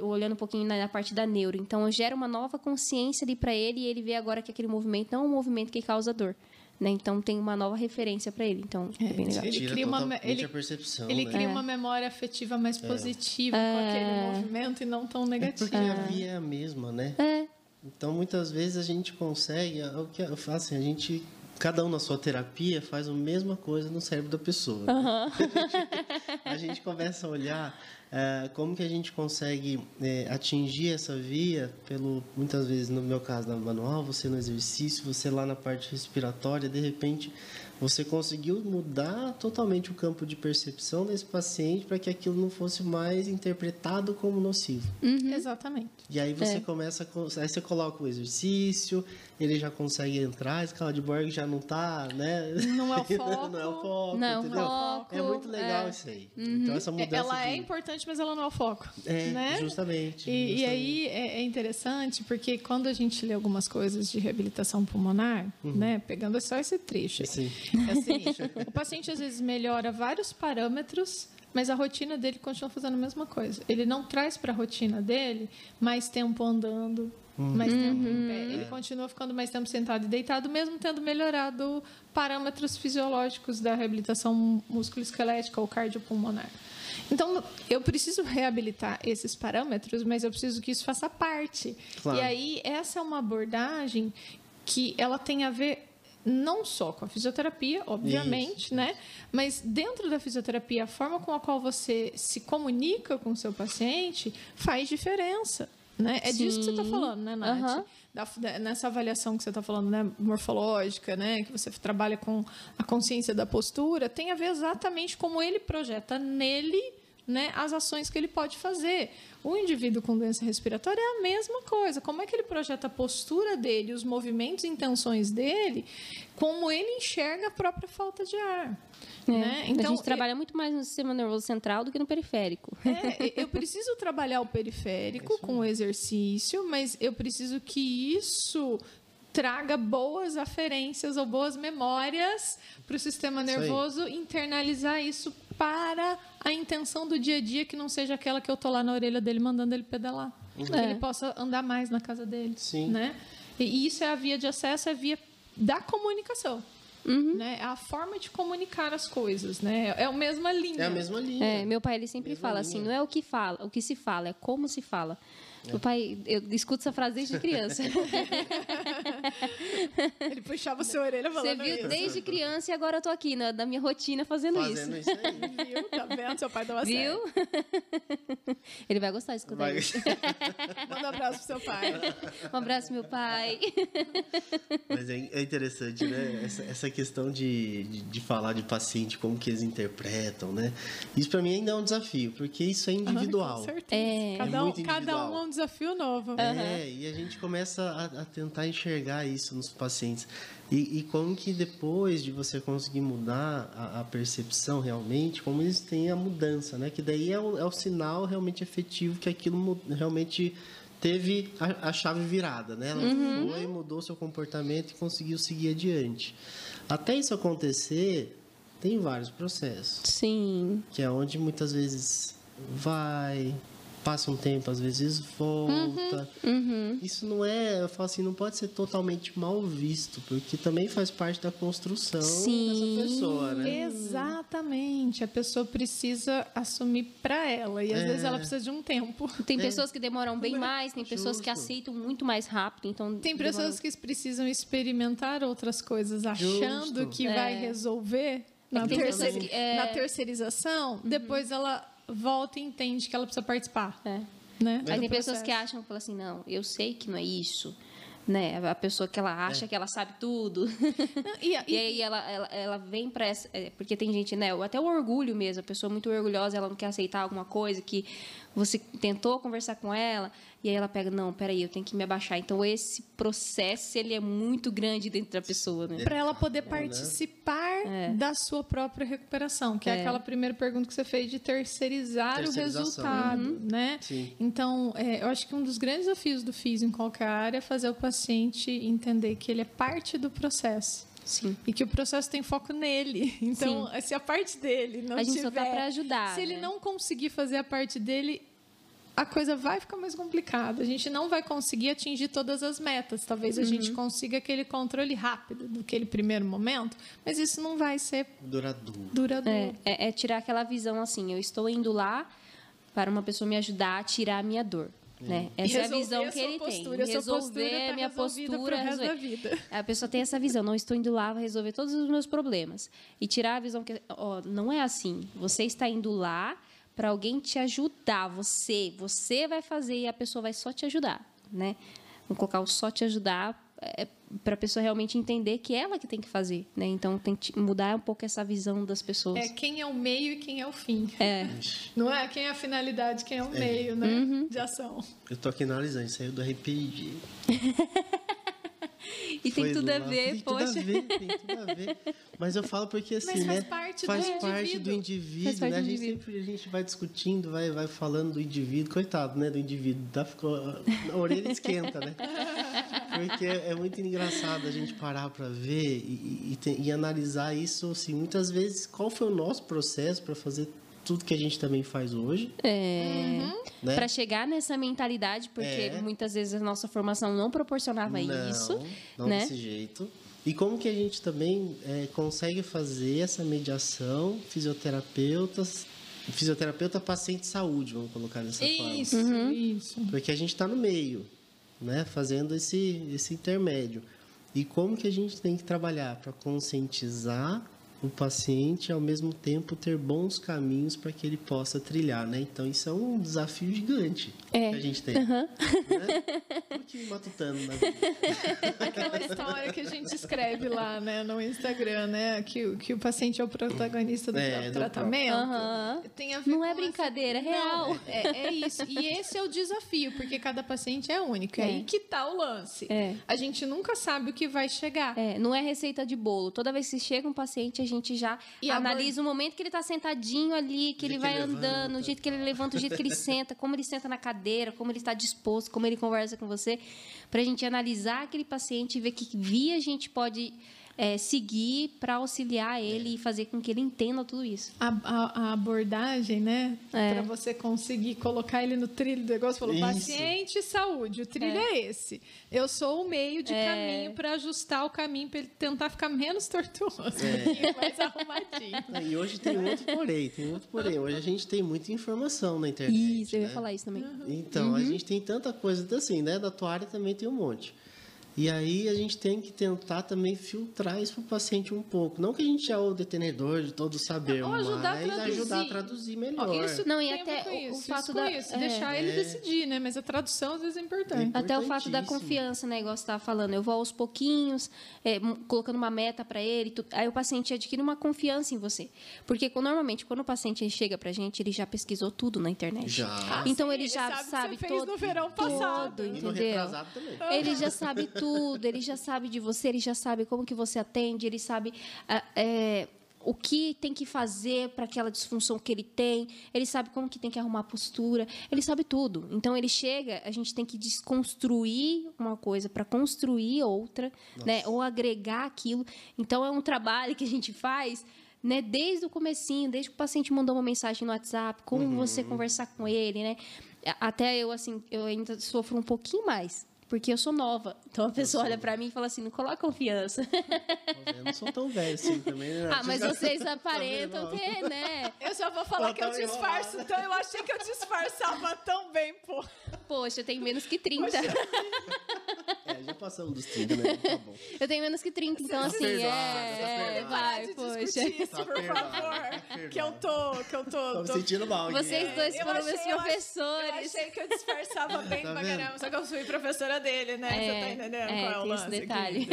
olhando um pouquinho na, parte da neuro. Então, gera uma nova consciência ali para ele e ele vê agora que aquele movimento não é um movimento que causa dor. Né? Então, tem uma nova referência para ele. Então, é, é bem legal.
Ele cria uma, ele, percepção,
ele
né?
cria uma memória afetiva mais é. positiva com aquele é. movimento e não tão negativa.
É porque a via é a mesma, né?
É.
Então, muitas vezes a gente consegue, é o que eu faço, assim, a gente cada um na sua terapia faz a mesma coisa no cérebro da pessoa.
Uhum.
a, gente, a, gente, começa a olhar é, como que a gente consegue é, atingir essa via pelo muitas vezes no meu caso na manual, você no exercício, você lá na parte respiratória, de repente você conseguiu mudar totalmente o campo de percepção desse paciente para que aquilo não fosse mais interpretado como nocivo.
Uhum. Exatamente.
E aí você é. começa, aí você coloca o exercício, ele já consegue entrar, a escala de Borg já não está, né?
Não é o foco.
não é o foco,
não,
entendeu?
Foco,
é muito legal é. isso aí. Uhum. Então essa mudança
Ela
de...
é importante, mas ela não é o foco. É, né?
justamente.
E,
justamente.
e aí é, é, interessante porque quando a gente lê algumas coisas de reabilitação pulmonar, uhum. né? Pegando só esse trecho.
Sim.
É assim, o paciente às vezes melhora vários parâmetros, mas a rotina dele continua fazendo a mesma coisa. Ele não traz para a rotina dele mais tempo andando, uhum. mais tempo em pé. Ele continua ficando mais tempo sentado e deitado, mesmo tendo melhorado parâmetros fisiológicos da reabilitação musculoesquelética ou cardiopulmonar. Então, eu preciso reabilitar esses parâmetros, mas eu preciso que isso faça parte. Claro. E aí, essa é uma abordagem que ela tem a ver não só com a fisioterapia, obviamente, Isso. né? Mas dentro da fisioterapia, a forma com a qual você se comunica com o seu paciente faz diferença. Né? É Sim. disso que você está falando, né, Nath? Uhum. Da, nessa avaliação que você está falando, né, morfológica, né, que você trabalha com a consciência da postura, tem a ver exatamente como ele projeta nele né, as ações que ele pode fazer. O indivíduo com doença respiratória é a mesma coisa. Como é que ele projeta a postura dele, os movimentos e intenções dele, como ele enxerga a própria falta de ar.
É. Né? Então, a gente trabalha muito mais no sistema nervoso central do que no periférico.
É, eu preciso trabalhar o periférico é com o exercício, mas eu preciso que isso traga boas aferências ou boas memórias para o sistema nervoso isso internalizar isso para a intenção do dia a dia que não seja aquela que eu tô lá na orelha dele mandando ele pedalar. Uhum. Que ele possa andar mais na casa dele.
Sim.
Né? E isso é a via de acesso, é a via da comunicação. Uhum. Né? É a forma de comunicar as coisas, né? É a mesma linha.
É a mesma linha.
É, meu pai ele sempre fala assim, linha. assim, não é o que fala, o que se fala, é como se fala. O pai, eu escuto essa frase desde criança.
Ele puxava sua orelha falando
Você viu
isso.
desde criança e agora eu tô aqui na, na minha rotina fazendo,
fazendo isso.
isso
aí.
Viu? Tá vendo? Seu pai dava
Viu? Ele vai gostar de escutar vai. isso.
Manda um abraço pro seu pai.
Um abraço, meu pai.
Mas é, é interessante, né? Essa, essa questão de, de, de, falar de paciente, como que eles interpretam, né? Isso para mim ainda é um desafio, porque isso é individual.
Uhum, com certeza. É. Cada, um, cada um é um desafio novo.
É, e a gente começa a, a tentar enxergar isso nos pacientes. E, e, como que depois de você conseguir mudar a, a, percepção realmente, como eles têm a mudança, né? Que daí é o, é o sinal realmente efetivo que aquilo realmente teve a, a chave virada, né? Ela uhum. foi, mudou seu comportamento e conseguiu seguir adiante. Até isso acontecer, tem vários processos.
Sim.
Que é onde muitas vezes vai, passa um tempo, às vezes volta. Uhum, uhum. Isso não é, eu falo assim, não pode ser totalmente mal visto, porque também faz parte da construção Sim. dessa pessoa, né?
Exatamente. A pessoa precisa assumir para ela e às é. vezes ela precisa de um tempo.
Tem é. pessoas que demoram bem mais, tem pessoas Justo. que aceitam muito mais rápido, então
Tem pessoas que precisam experimentar outras coisas achando Justo. que é. vai resolver na, terceir... que, na terceirização, uhum. depois ela volta e entende que ela precisa participar.
É. Né? Aí tem pessoas que acham, falam assim, não, eu sei que não é isso. Né? A pessoa que ela acha é. que ela sabe tudo. Não, e, e, e, aí ela, ela, ela vem para essa. É, porque tem gente, né? Até o orgulho mesmo, a pessoa muito orgulhosa, ela não quer aceitar alguma coisa que você tentou conversar com ela e aí ela pega, não, peraí, eu tenho que me abaixar. Então esse processo ele é muito grande dentro da pessoa, né?
Para ela poder né? participar é. da sua própria recuperação, que é. é. aquela primeira pergunta que você fez de terceirizar o resultado, uhum. né? Sim. Então, é, eu acho que um dos grandes desafios do FIS em qualquer área é fazer o paciente entender que ele é parte do processo.
Sim.
E que o processo tem foco nele. Então, Sim. se a parte dele não
a gente
tiver,
só tá para ajudar.
Se
né?
ele não conseguir fazer a parte dele, a coisa vai ficar mais complicada. A gente não vai conseguir atingir todas as metas. Talvez a uhum. gente consiga aquele controle rápido daquele primeiro momento, mas isso não vai ser
duradouro.
duradouro.
É, é, é tirar aquela visão assim: eu estou indo lá para uma pessoa me ajudar a tirar a minha dor. Né? Essa é a visão que ele
postura,
tem. Resolver
a,
tá minha postura.
Resolver.
A pessoa tem essa visão. Não estou indo lá para resolver todos os meus problemas. E tirar a visão que ó, não é assim. Você está indo lá para alguém te ajudar. Você, você vai fazer e a pessoa vai só te ajudar, né? Vamos colocar o só te ajudar é, para a pessoa realmente entender que é ela que tem que fazer, né? Então tem que mudar um pouco essa visão das pessoas.
É quem é o meio e quem é o fim.
É.
Não é quem é a finalidade, quem é o é. meio, né? Uhum. De ação.
Eu tô aqui analisando, saiu do RPG.
E tem tudo a ver,
tem
poxa.
Tudo a ver, tem tudo a ver. Mas eu falo porque assim, Mas
faz
né?
Parte
faz
do
parte
indivíduo.
do indivíduo, né? A gente sempre a gente vai discutindo, vai, vai falando do indivíduo, coitado, né? Do indivíduo. Dá, ficou, a orelha esquenta, né? Porque é, é muito engraçado a gente parar para ver e, e, e, e analisar isso, assim, muitas vezes, qual foi o nosso processo para fazer tudo que a gente também faz hoje.
É. Uhum. Né? Para chegar nessa mentalidade, porque é. muitas vezes a nossa formação não proporcionava
não,
isso.
Não
né?
desse jeito. E como que a gente também é, consegue fazer essa mediação, fisioterapeutas, fisioterapeuta paciente saúde, vamos colocar dessa
isso,
forma.
Isso, uhum. isso.
Porque a gente está no meio, né, fazendo esse, esse intermédio. E como que a gente tem que trabalhar para conscientizar o paciente ao mesmo tempo ter bons caminhos para que ele possa trilhar, né? Então isso é um desafio gigante
é.
que a gente tem. Uhum. Né? Um matutando na vida.
Aquela história que a gente escreve lá, né, no Instagram, né, que, que o paciente é o protagonista do é, tratamento.
Uhum.
Tem a ver
Não é brincadeira, é real.
Não, é, é, isso. E esse é o desafio, porque cada paciente é único. É, aí que tá o lance.
É.
A gente nunca sabe o que vai chegar.
É, não é receita de bolo. Toda vez que chega um paciente, gente já e analisa o momento que ele está sentadinho ali, que ele vai que andando, o jeito que ele levanta, o jeito que ele senta, como ele senta na cadeira, como ele está disposto, como ele conversa com você, para a gente analisar aquele paciente e ver que via a gente pode é, seguir para auxiliar ele e fazer com que ele entenda tudo isso.
A, a, a abordagem, né? É. Para você conseguir colocar ele no trilho do negócio, falou: isso. paciente saúde, o trilho é. é. esse. Eu sou o meio de é. caminho para ajustar o caminho para ele tentar ficar menos tortuoso, é. mais arrumadinho.
E hoje tem outro porém, tem outro porém. Hoje a gente tem muita informação na internet.
Isso, eu
né?
ia falar isso também.
Então, uhum. a gente tem tanta coisa assim, né? Da tua área também tem um monte. E aí a gente tem que tentar também filtrar isso para o paciente um pouco. Não que a gente é o detenedor de todo o saber,
ajudar
mas
a traduzir.
ajudar a traduzir melhor.
Isso
Não, e
a
até o- o
isso,
fato
isso
da-
isso,
é.
deixar ele
É.
decidir, né? Mas a tradução às vezes é importante.
Até o fato da confiança, né? Igual você estava falando. Eu vou aos pouquinhos, é, colocando uma meta para ele. tu- aí o paciente adquire uma confiança em você. Porque normalmente, quando o paciente chega pra gente, ele já pesquisou tudo na internet.
Já.
Então
Sim,
ele já
sabe o que
sabe
você fez
todo-
no verão passado.
todo,
E no
entendeu?
retrasado também.
Ele já sabe tudo, ele já sabe de você, ele já sabe como que você atende, ele sabe ah, é, o que tem que fazer para aquela disfunção que ele tem, ele sabe como que tem que arrumar a postura, ele sabe tudo. Então ele chega, a gente tem que desconstruir uma coisa para construir outra, né? Ou agregar aquilo. Então é um trabalho que a gente faz né, desde o comecinho, desde que o paciente mandou uma mensagem no WhatsApp, como você conversar com ele, né? Até eu, assim, eu ainda sofro um pouquinho mais, porque eu sou nova. Então a pessoa olha pra mim e fala assim, não coloca confiança.
Eu não sou tão velho assim também, né?
ah, mas vocês
Tá
aparentam ter, né?
Eu já vou falar
Ela
que eu
tá
disfarço,
enrolada.
então eu achei que eu disfarçava tão bem, pô.
Poxa, eu tenho menos que 30.
É, já passamos dos 30, né? Tá bom.
Eu tenho menos que 30, então
Tá
assim,
perdoado,
é,
tá
é,
perdoado.
vai, poxa.
isso,
Tá
por
perdoado,
favor.
tá.
Que eu tô, que eu tô...
Tô me sentindo mal aqui.
Vocês dois
Eu
foram meus
eu
professores.
Eu achei que eu disfarçava bem
Tá
pra caramba, só que eu fui professora dele, né? Você tá entendendo
é,
qual é o
esse
lance aqui?
detalhe.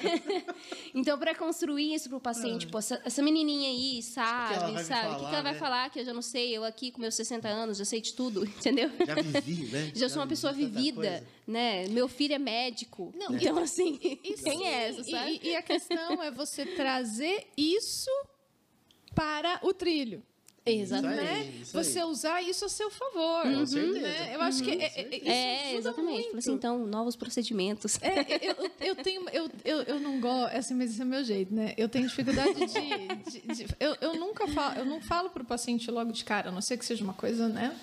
então, para construir isso pro paciente, pô, essa, essa menininha aí sabe,
me
sabe? o que, que ela vai
né?
falar que eu já não sei? Eu aqui com meus 60 anos, já sei de tudo, entendeu?
Já vivi, né?
Já sou uma pessoa vivida, né? Meu filho é médico.
Não,
então, assim,
Isso,
tem essa, sabe?
E, e a questão é você trazer isso para o trilho.
Exatamente.
aí,
né?
isso aí.
Você usar isso a seu favor.
Com certeza.
né? Eu acho que é, é, é- isso
É, exatamente.
muito.
Falei assim, então, novos procedimentos.
É, eu, eu- eu tenho. Eu, eu, eu não gosto. Assim, mas esse é meu jeito, né? Eu tenho dificuldade de. de- de- eu, eu nunca falo, eu não falo pro paciente logo de cara, a não ser que seja uma coisa, né?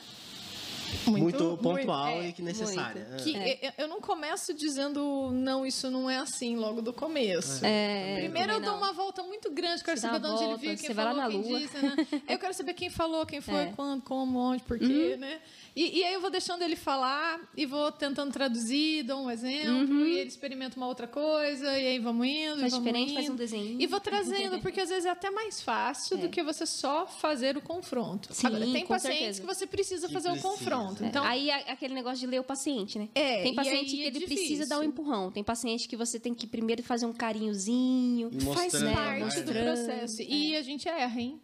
Muito, pontual
é,
e que necessária.
muito.
que
É.
eu, não começo dizendo, não, isso não é assim logo do começo.
É,
Primeiro eu dou
não.
uma volta muito grande, quero saber de onde ele veio, quem falou, quem
lua.
disse, né? Eu quero saber quem falou, quem foi,
É. Uhum.
quando, como, onde, porquê, né? E, e aí eu vou deixando ele falar e vou tentando traduzir, dou um exemplo, e ele experimenta uma outra coisa, e aí vamos indo,
Faz
vamos
diferente,
indo.
faz um desenho.
E vou trazendo, porque às vezes é até mais fácil do que você só fazer o confronto.
Sim,
Agora, tem
com
pacientes
certeza.
que você precisa
Que
fazer
precisa.
o confronto.
É,
Então,
aí a- aquele negócio de ler o paciente, né?
É,
tem paciente que
é
ele
difícil.
precisa dar um empurrão. Tem paciente que você tem que primeiro fazer um carinhozinho.
E
faz
mostrando,
parte
né?
do
Mostrando,
processo. E a gente erra, hein?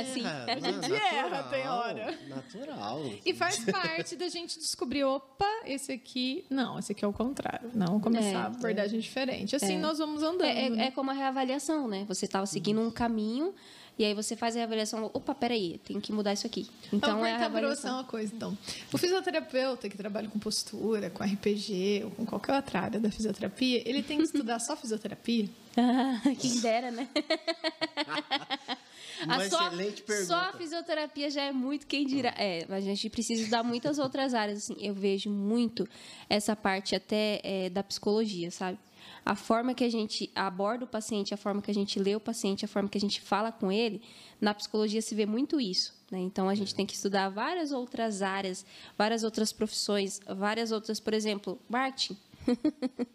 Assim.
Erra, não,
gente erra, tem
natural,
hora.
Natural.
E faz parte da gente descobrir, opa, esse aqui. Não, esse aqui é o contrário. Não, começar
É,
a abordagem diferente. Assim nós vamos andando.
É, é-
né?
é como a reavaliação, né? Você estava seguindo um caminho e aí você faz a reavaliação. Opa, peraí, tem que mudar isso aqui. Então é a reavaliação.
uma coisa, então. O fisioterapeuta que trabalha com postura, com RPG ou com qualquer outra área da fisioterapia, ele tem que estudar só fisioterapia?
Ah, quem dera, né?
Uma
A só,
excelente pergunta.
só a fisioterapia já é muito quem dirá. É, mas a gente precisa estudar muitas outras áreas. Assim, eu vejo muito essa parte até é, da psicologia, sabe? A forma que a gente aborda o paciente, a forma que a gente lê o paciente, a forma que a gente fala com ele, na psicologia se vê muito isso. Né? Então a gente tem que estudar várias outras áreas, várias outras profissões, várias outras, por exemplo, marketing.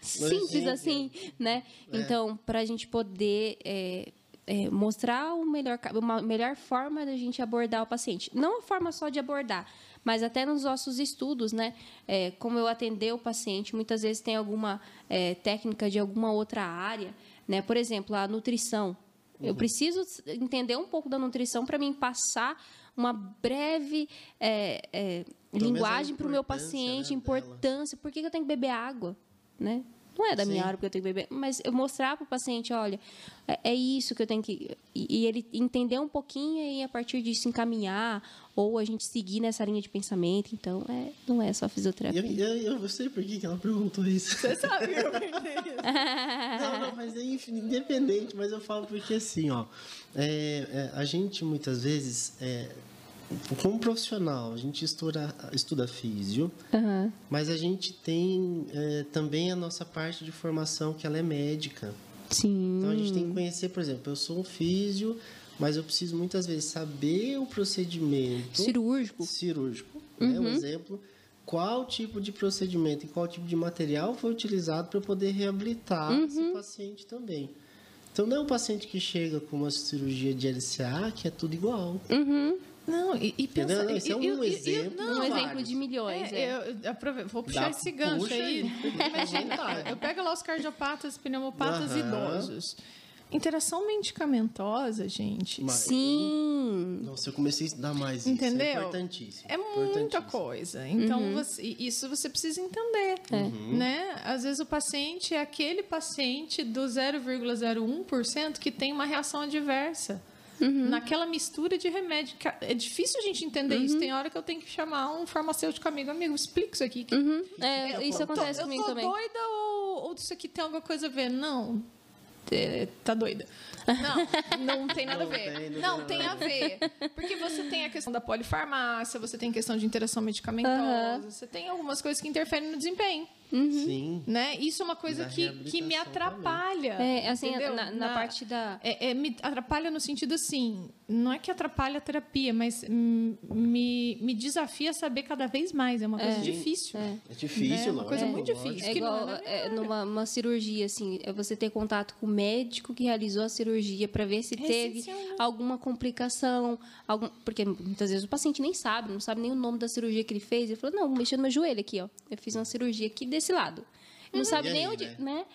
Simples assim, né? Então, para a gente poder é, é, mostrar o melhor, uma melhor forma da gente abordar o paciente. Não a forma só de abordar, mas até nos nossos estudos, né? É, como eu atender o paciente, muitas vezes tem alguma é, técnica de alguma outra área, né? Por exemplo, a nutrição. Eu preciso entender um pouco da nutrição para mim passar uma breve é, é, linguagem para o meu
importância,
paciente,
né,
importância. Por que que eu tenho que beber água? Né? Não é da minha
Sim.
área porque eu tenho que beber, mas eu mostrar para o paciente, olha, é, é isso que eu tenho que. E, e ele entender um pouquinho e a partir disso encaminhar, ou a gente seguir nessa linha de pensamento. Então, é, não é só
Eu,
fisioterapia.
eu, eu sei por que ela perguntou isso.
Você sabe que eu perguntei isso.
Não, não, mas é independente, mas eu falo porque assim, ó, é, é, a gente muitas vezes, é, como profissional, a gente estuda, estuda físio,
Aham.
mas a gente tem é, também a nossa parte de formação que ela é médica.
Sim.
Então a gente tem que conhecer, por exemplo, eu sou um físio, mas eu preciso muitas vezes saber o procedimento
Cirúrgico.
cirúrgico, né? Um exemplo, qual tipo de procedimento e qual tipo de material foi utilizado para poder reabilitar
Uhum.
esse paciente também. Então não é um paciente que chega com uma cirurgia de LCA que é tudo igual.
Uhum.
Não, e, e pensa...
Não, esse é um
e- e-
exemplo.
não,
um exemplo
vários.
de milhões,
É,
é.
eu, eu aprove- vou puxar
Dá-
esse gancho
puxa
aí.
aí.
Imagina, eu pego lá os cardiopatas, pneumopatas
Aham.
idosos. Interação medicamentosa, gente,
Mas-
Sim.
Nossa, eu comecei a estudar mais isso.
Entendeu?
É importantíssimo.
é muita coisa. Então,
Uhum.
você- isso você precisa entender.
É.
Né? Às vezes o paciente é aquele paciente do 0,01% que tem uma reação adversa.
Uhum.
Naquela mistura de remédio. É difícil a gente entender
Uhum.
isso. Tem hora que eu tenho que chamar um farmacêutico amigo. Amigo, explica isso aqui.
Uhum. É,
Eu
isso
tô-
acontece
eu
comigo
tô
também.
doida ou, ou isso aqui tem alguma coisa a ver? Não. É, tá doida. Não, não tem nada a
Não
ver.
tem, não tem
não, tem
a
a ver. Porque você tem a questão da polifarmácia, você tem questão de interação medicamentosa, você tem algumas coisas que interferem no desempenho.
Sim.
Né? Isso é uma coisa que, que me atrapalha.
É, assim,
entendeu?
na, na parte da.
É, é, me atrapalha no sentido assim, não é que atrapalha a terapia, mas me, me desafia a saber cada vez mais. É uma coisa difícil.
É.
É difícil,
É uma coisa muito difícil.
É
que não
igual
é
é, numa uma cirurgia, assim, é você ter contato com o médico que realizou a cirurgia para ver se
É
teve
essencial, né?
alguma complicação, algum, porque muitas vezes o paciente nem sabe, não sabe nem o nome da cirurgia que ele fez. Ele falou, não, mexeu no meu joelho aqui, ó. Eu fiz uma cirurgia aqui desse lado. Não sabe
E
nem
aí,
onde,
né?
né?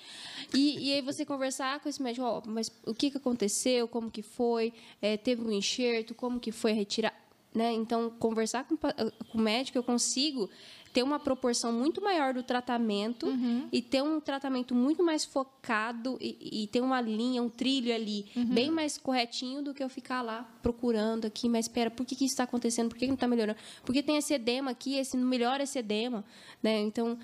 E, e aí você conversar com esse médico, ó, mas o que, que aconteceu, como que foi, É, teve um enxerto, como que foi retirar, né? Então, conversar com, com o médico, eu consigo ter uma proporção muito maior do tratamento e ter um tratamento muito mais focado e, e ter uma linha, um trilho ali bem mais corretinho do que eu ficar lá procurando aqui, mas espera, por que, que isso está acontecendo? Por que, que não está melhorando? Porque tem esse edema aqui, esse não melhora esse edema, né? Então,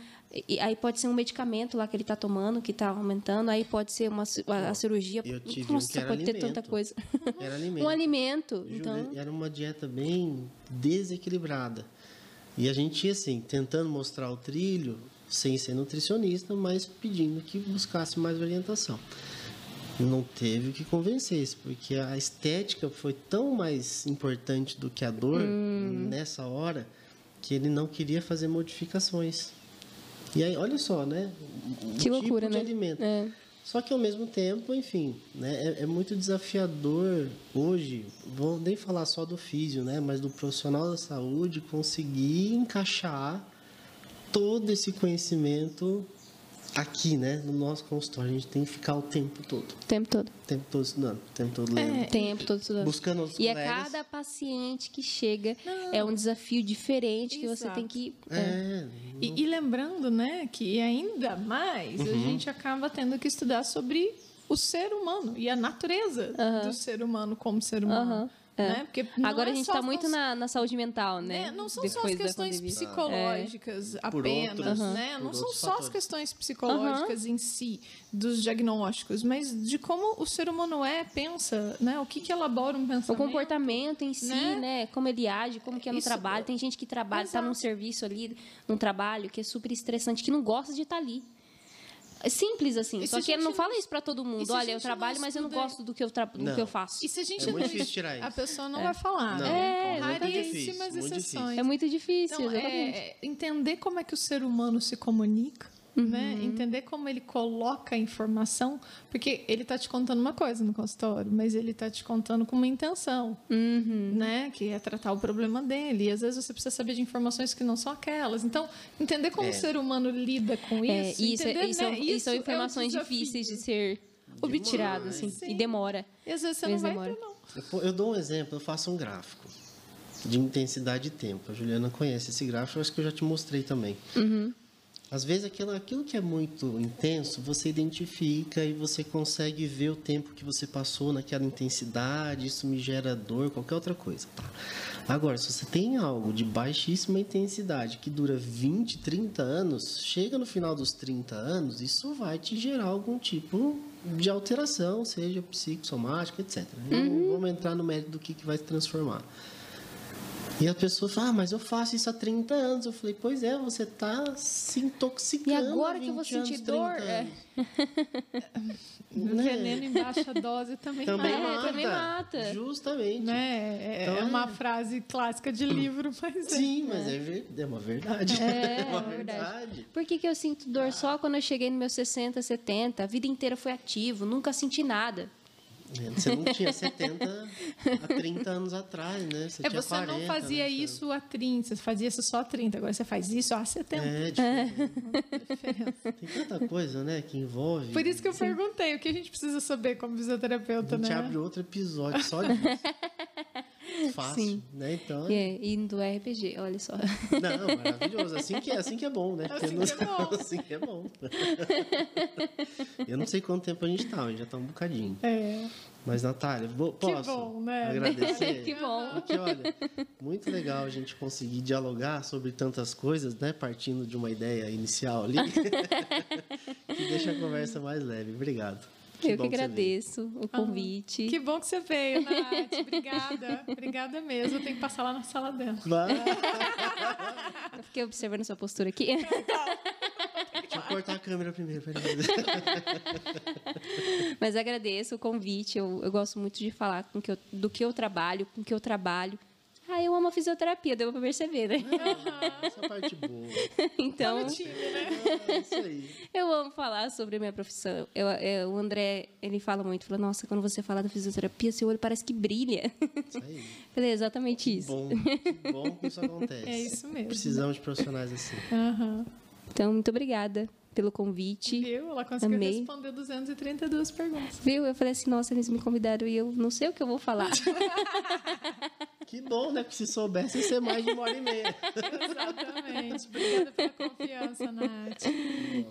e- aí pode ser um medicamento lá que ele está tomando, que está aumentando, aí pode ser uma, a, a cirurgia.
Eu tive um
Nossa,
que era
pode ter tanta
alimento.
coisa.
Era alimento.
um alimento. Então,
Era uma dieta bem desequilibrada. E a gente ia assim, tentando mostrar o trilho, sem ser nutricionista, mas pedindo que buscasse mais orientação. Não teve que convencesse, porque a estética foi tão mais importante do que a dor
Hum.
nessa hora que ele não queria fazer modificações. E aí, olha só, né? Um
Que loucura,
tipo de
né?
alimento.
É.
Só que ao mesmo tempo, enfim, né, é, é muito desafiador hoje, vou nem falar só do físio, né, mas do profissional da saúde conseguir encaixar todo esse conhecimento aqui, né, no nosso consultório. A gente tem que ficar o tempo todo,
o tempo todo.
o tempo todo estudando, o tempo todo lendo,
O tempo todo estudando.
buscando outros
E a
colegas.
cada paciente que chega é um desafio diferente que você
Exato.
tem que. é.
É,
E, e lembrando, né, que ainda mais
Uhum.
a gente acaba tendo que estudar sobre o ser humano e a natureza do ser humano como ser humano.
Aham,
Né? Porque
Agora
é
a gente está
as
muito na, na saúde mental, né?
né? Não são só as
Depois
questões
pandemia.
psicológicas
Por
apenas,
outros-
né? Não são só as
fatores.
questões psicológicas em si, dos diagnósticos, mas de como o ser humano é, pensa, né? O que que elabora um
O
pensamento.
comportamento em si,
né?
né? Como ele age, como que é no
Isso-
trabalho. Tem gente que trabalha, está num serviço ali, num trabalho que é super estressante, que não gosta de estar ali. É simples assim.
E
Só que
a
ele não fala isso para todo mundo.
a
Olha, eu trabalho, mas eu não gosto do que eu, tra... do
Não.
que eu faço.
E se a gente
É
não
muito difícil tirar
a
isso.
pessoa não vai falar,
Não,
né?
é
muito
Raríssimas exceções.
difícil.
É muito difícil,
Então, é, entender como é que o ser humano se comunica, né?
Uhum.
Entender como ele coloca a informação, porque ele está te contando uma coisa no consultório, mas ele está te contando com uma intenção,
Uhum.
né? Que é tratar o problema dele. E às vezes você precisa saber de informações que não são aquelas. Então, entender como
É.
o ser humano lida com
É,
isso,
e isso,
entender,
e são,
né?
e
Isso
são
é
informações
desafio.
difíceis de ser obtiradas, assim,
Sim.
e demora.
E às vezes você
Às
não
vezes
vai
demora.
ter, não.
Eu, eu dou um exemplo, eu faço um gráfico de intensidade e tempo. A Juliana conhece esse gráfico, eu acho que eu já te mostrei também. Às vezes aquilo, aquilo que é muito intenso, você identifica e você consegue ver o tempo que você passou naquela intensidade, isso me gera dor, qualquer outra coisa. Tá? Agora, se você tem algo de baixíssima intensidade que dura 20, 30 anos, chega no final dos 30 anos, isso vai te gerar algum tipo de alteração, seja psicossomática, etc. Não vamos entrar no mérito do que, que vai se transformar. E a pessoa fala, ah, mas eu faço isso há 30 anos. Eu falei, pois é, você está se intoxicando.
E agora que eu vou
20 anos,
sentir dor,
30
é.
Né?
Veneno em baixa dose também,
Também
É,
mata.
também mata.
Justamente.
né? É,
Então,
é uma
é.
frase clássica de livro, mas é.
Sim, mas é, é uma verdade.
É,
uma
é verdade.
verdade.
Por que, que eu sinto dor só quando eu cheguei nos meus 60, 70? A vida inteira foi ativo, nunca senti nada.
É, Você não tinha 70 há 30 anos atrás, né? Você
É,
tinha
você
40,
não fazia
né?
isso há 30, você fazia isso só há 30, agora você faz isso há 70.
É, diferente. Tem tanta coisa, né, que envolve.
Por isso que eu perguntei, o que a gente precisa saber como
A
fisioterapeuta,
gente
né?
abre outro episódio só disso. Fácil,
Sim.
né? Então,
E, é, e do RPG, olha só.
não, maravilhoso. Assim que é, assim que é bom, né?
Assim
Porque
que é bom.
assim que é bom. Eu não sei quanto tempo a gente tá, a gente já tá um bocadinho.
É.
Mas, Natália, posso
bom, né?
agradecer?
que bom.
Porque, olha, muito legal a gente conseguir dialogar sobre tantas coisas, né? Partindo de uma ideia inicial ali. que deixa a conversa mais leve. Obrigado.
Eu que
você veio.
agradeço o convite.
Que bom que você veio, Nath. Obrigada. Obrigada mesmo. Eu tenho que passar lá na sala dela.
Eu fiquei observando sua postura aqui.
Deixa eu cortar a câmera primeiro. Peraí.
Mas agradeço o convite. Eu, eu gosto muito de falar com que eu- do que eu trabalho, com que eu trabalho. Ah, eu amo a fisioterapia, deu pra perceber, né?
Essa parte boa.
Então,
Time, né?
É isso aí.
eu amo falar sobre a minha profissão. Eu, eu- o André, ele fala muito, fala, nossa, quando você fala da fisioterapia, seu olho parece que brilha.
Isso aí.
Falei, é exatamente isso.
Bom, que bom que isso acontece.
É isso mesmo.
Precisamos de profissionais assim.
Aham.
Então, muito obrigada pelo convite.
Viu? Ela conseguiu
Amei.
responder 232 perguntas.
Viu? Eu falei assim, nossa, eles me convidaram e eu não sei o que eu vou falar.
Que bom, né? Porque se soubesse, ia ser mais de uma hora e meia.
Exatamente. Obrigada pela confiança, Nath.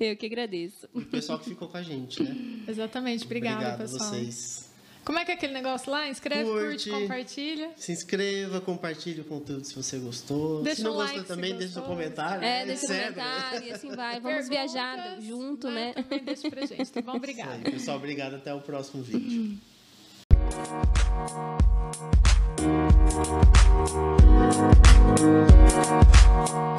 eu que agradeço.
O pessoal que ficou com a gente, né?
Exatamente. Obrigada,
Obrigado a
pessoal.
vocês.
Como é que é aquele negócio lá? Inscreve, curte,
Curte.
compartilha.
Se inscreva, compartilhe o conteúdo se você gostou.
Deixa
se não
um
gostou
like se
também, deixa seu
gostou.
comentário.
É,
né?
deixa um
Etc.
comentário e assim vai. Vamos viajar
Perguntas,
junto, né?
Também deixa pra gente, tá bom? Obrigada.
aí, pessoal. Obrigado. Até o próximo vídeo. We'll be right.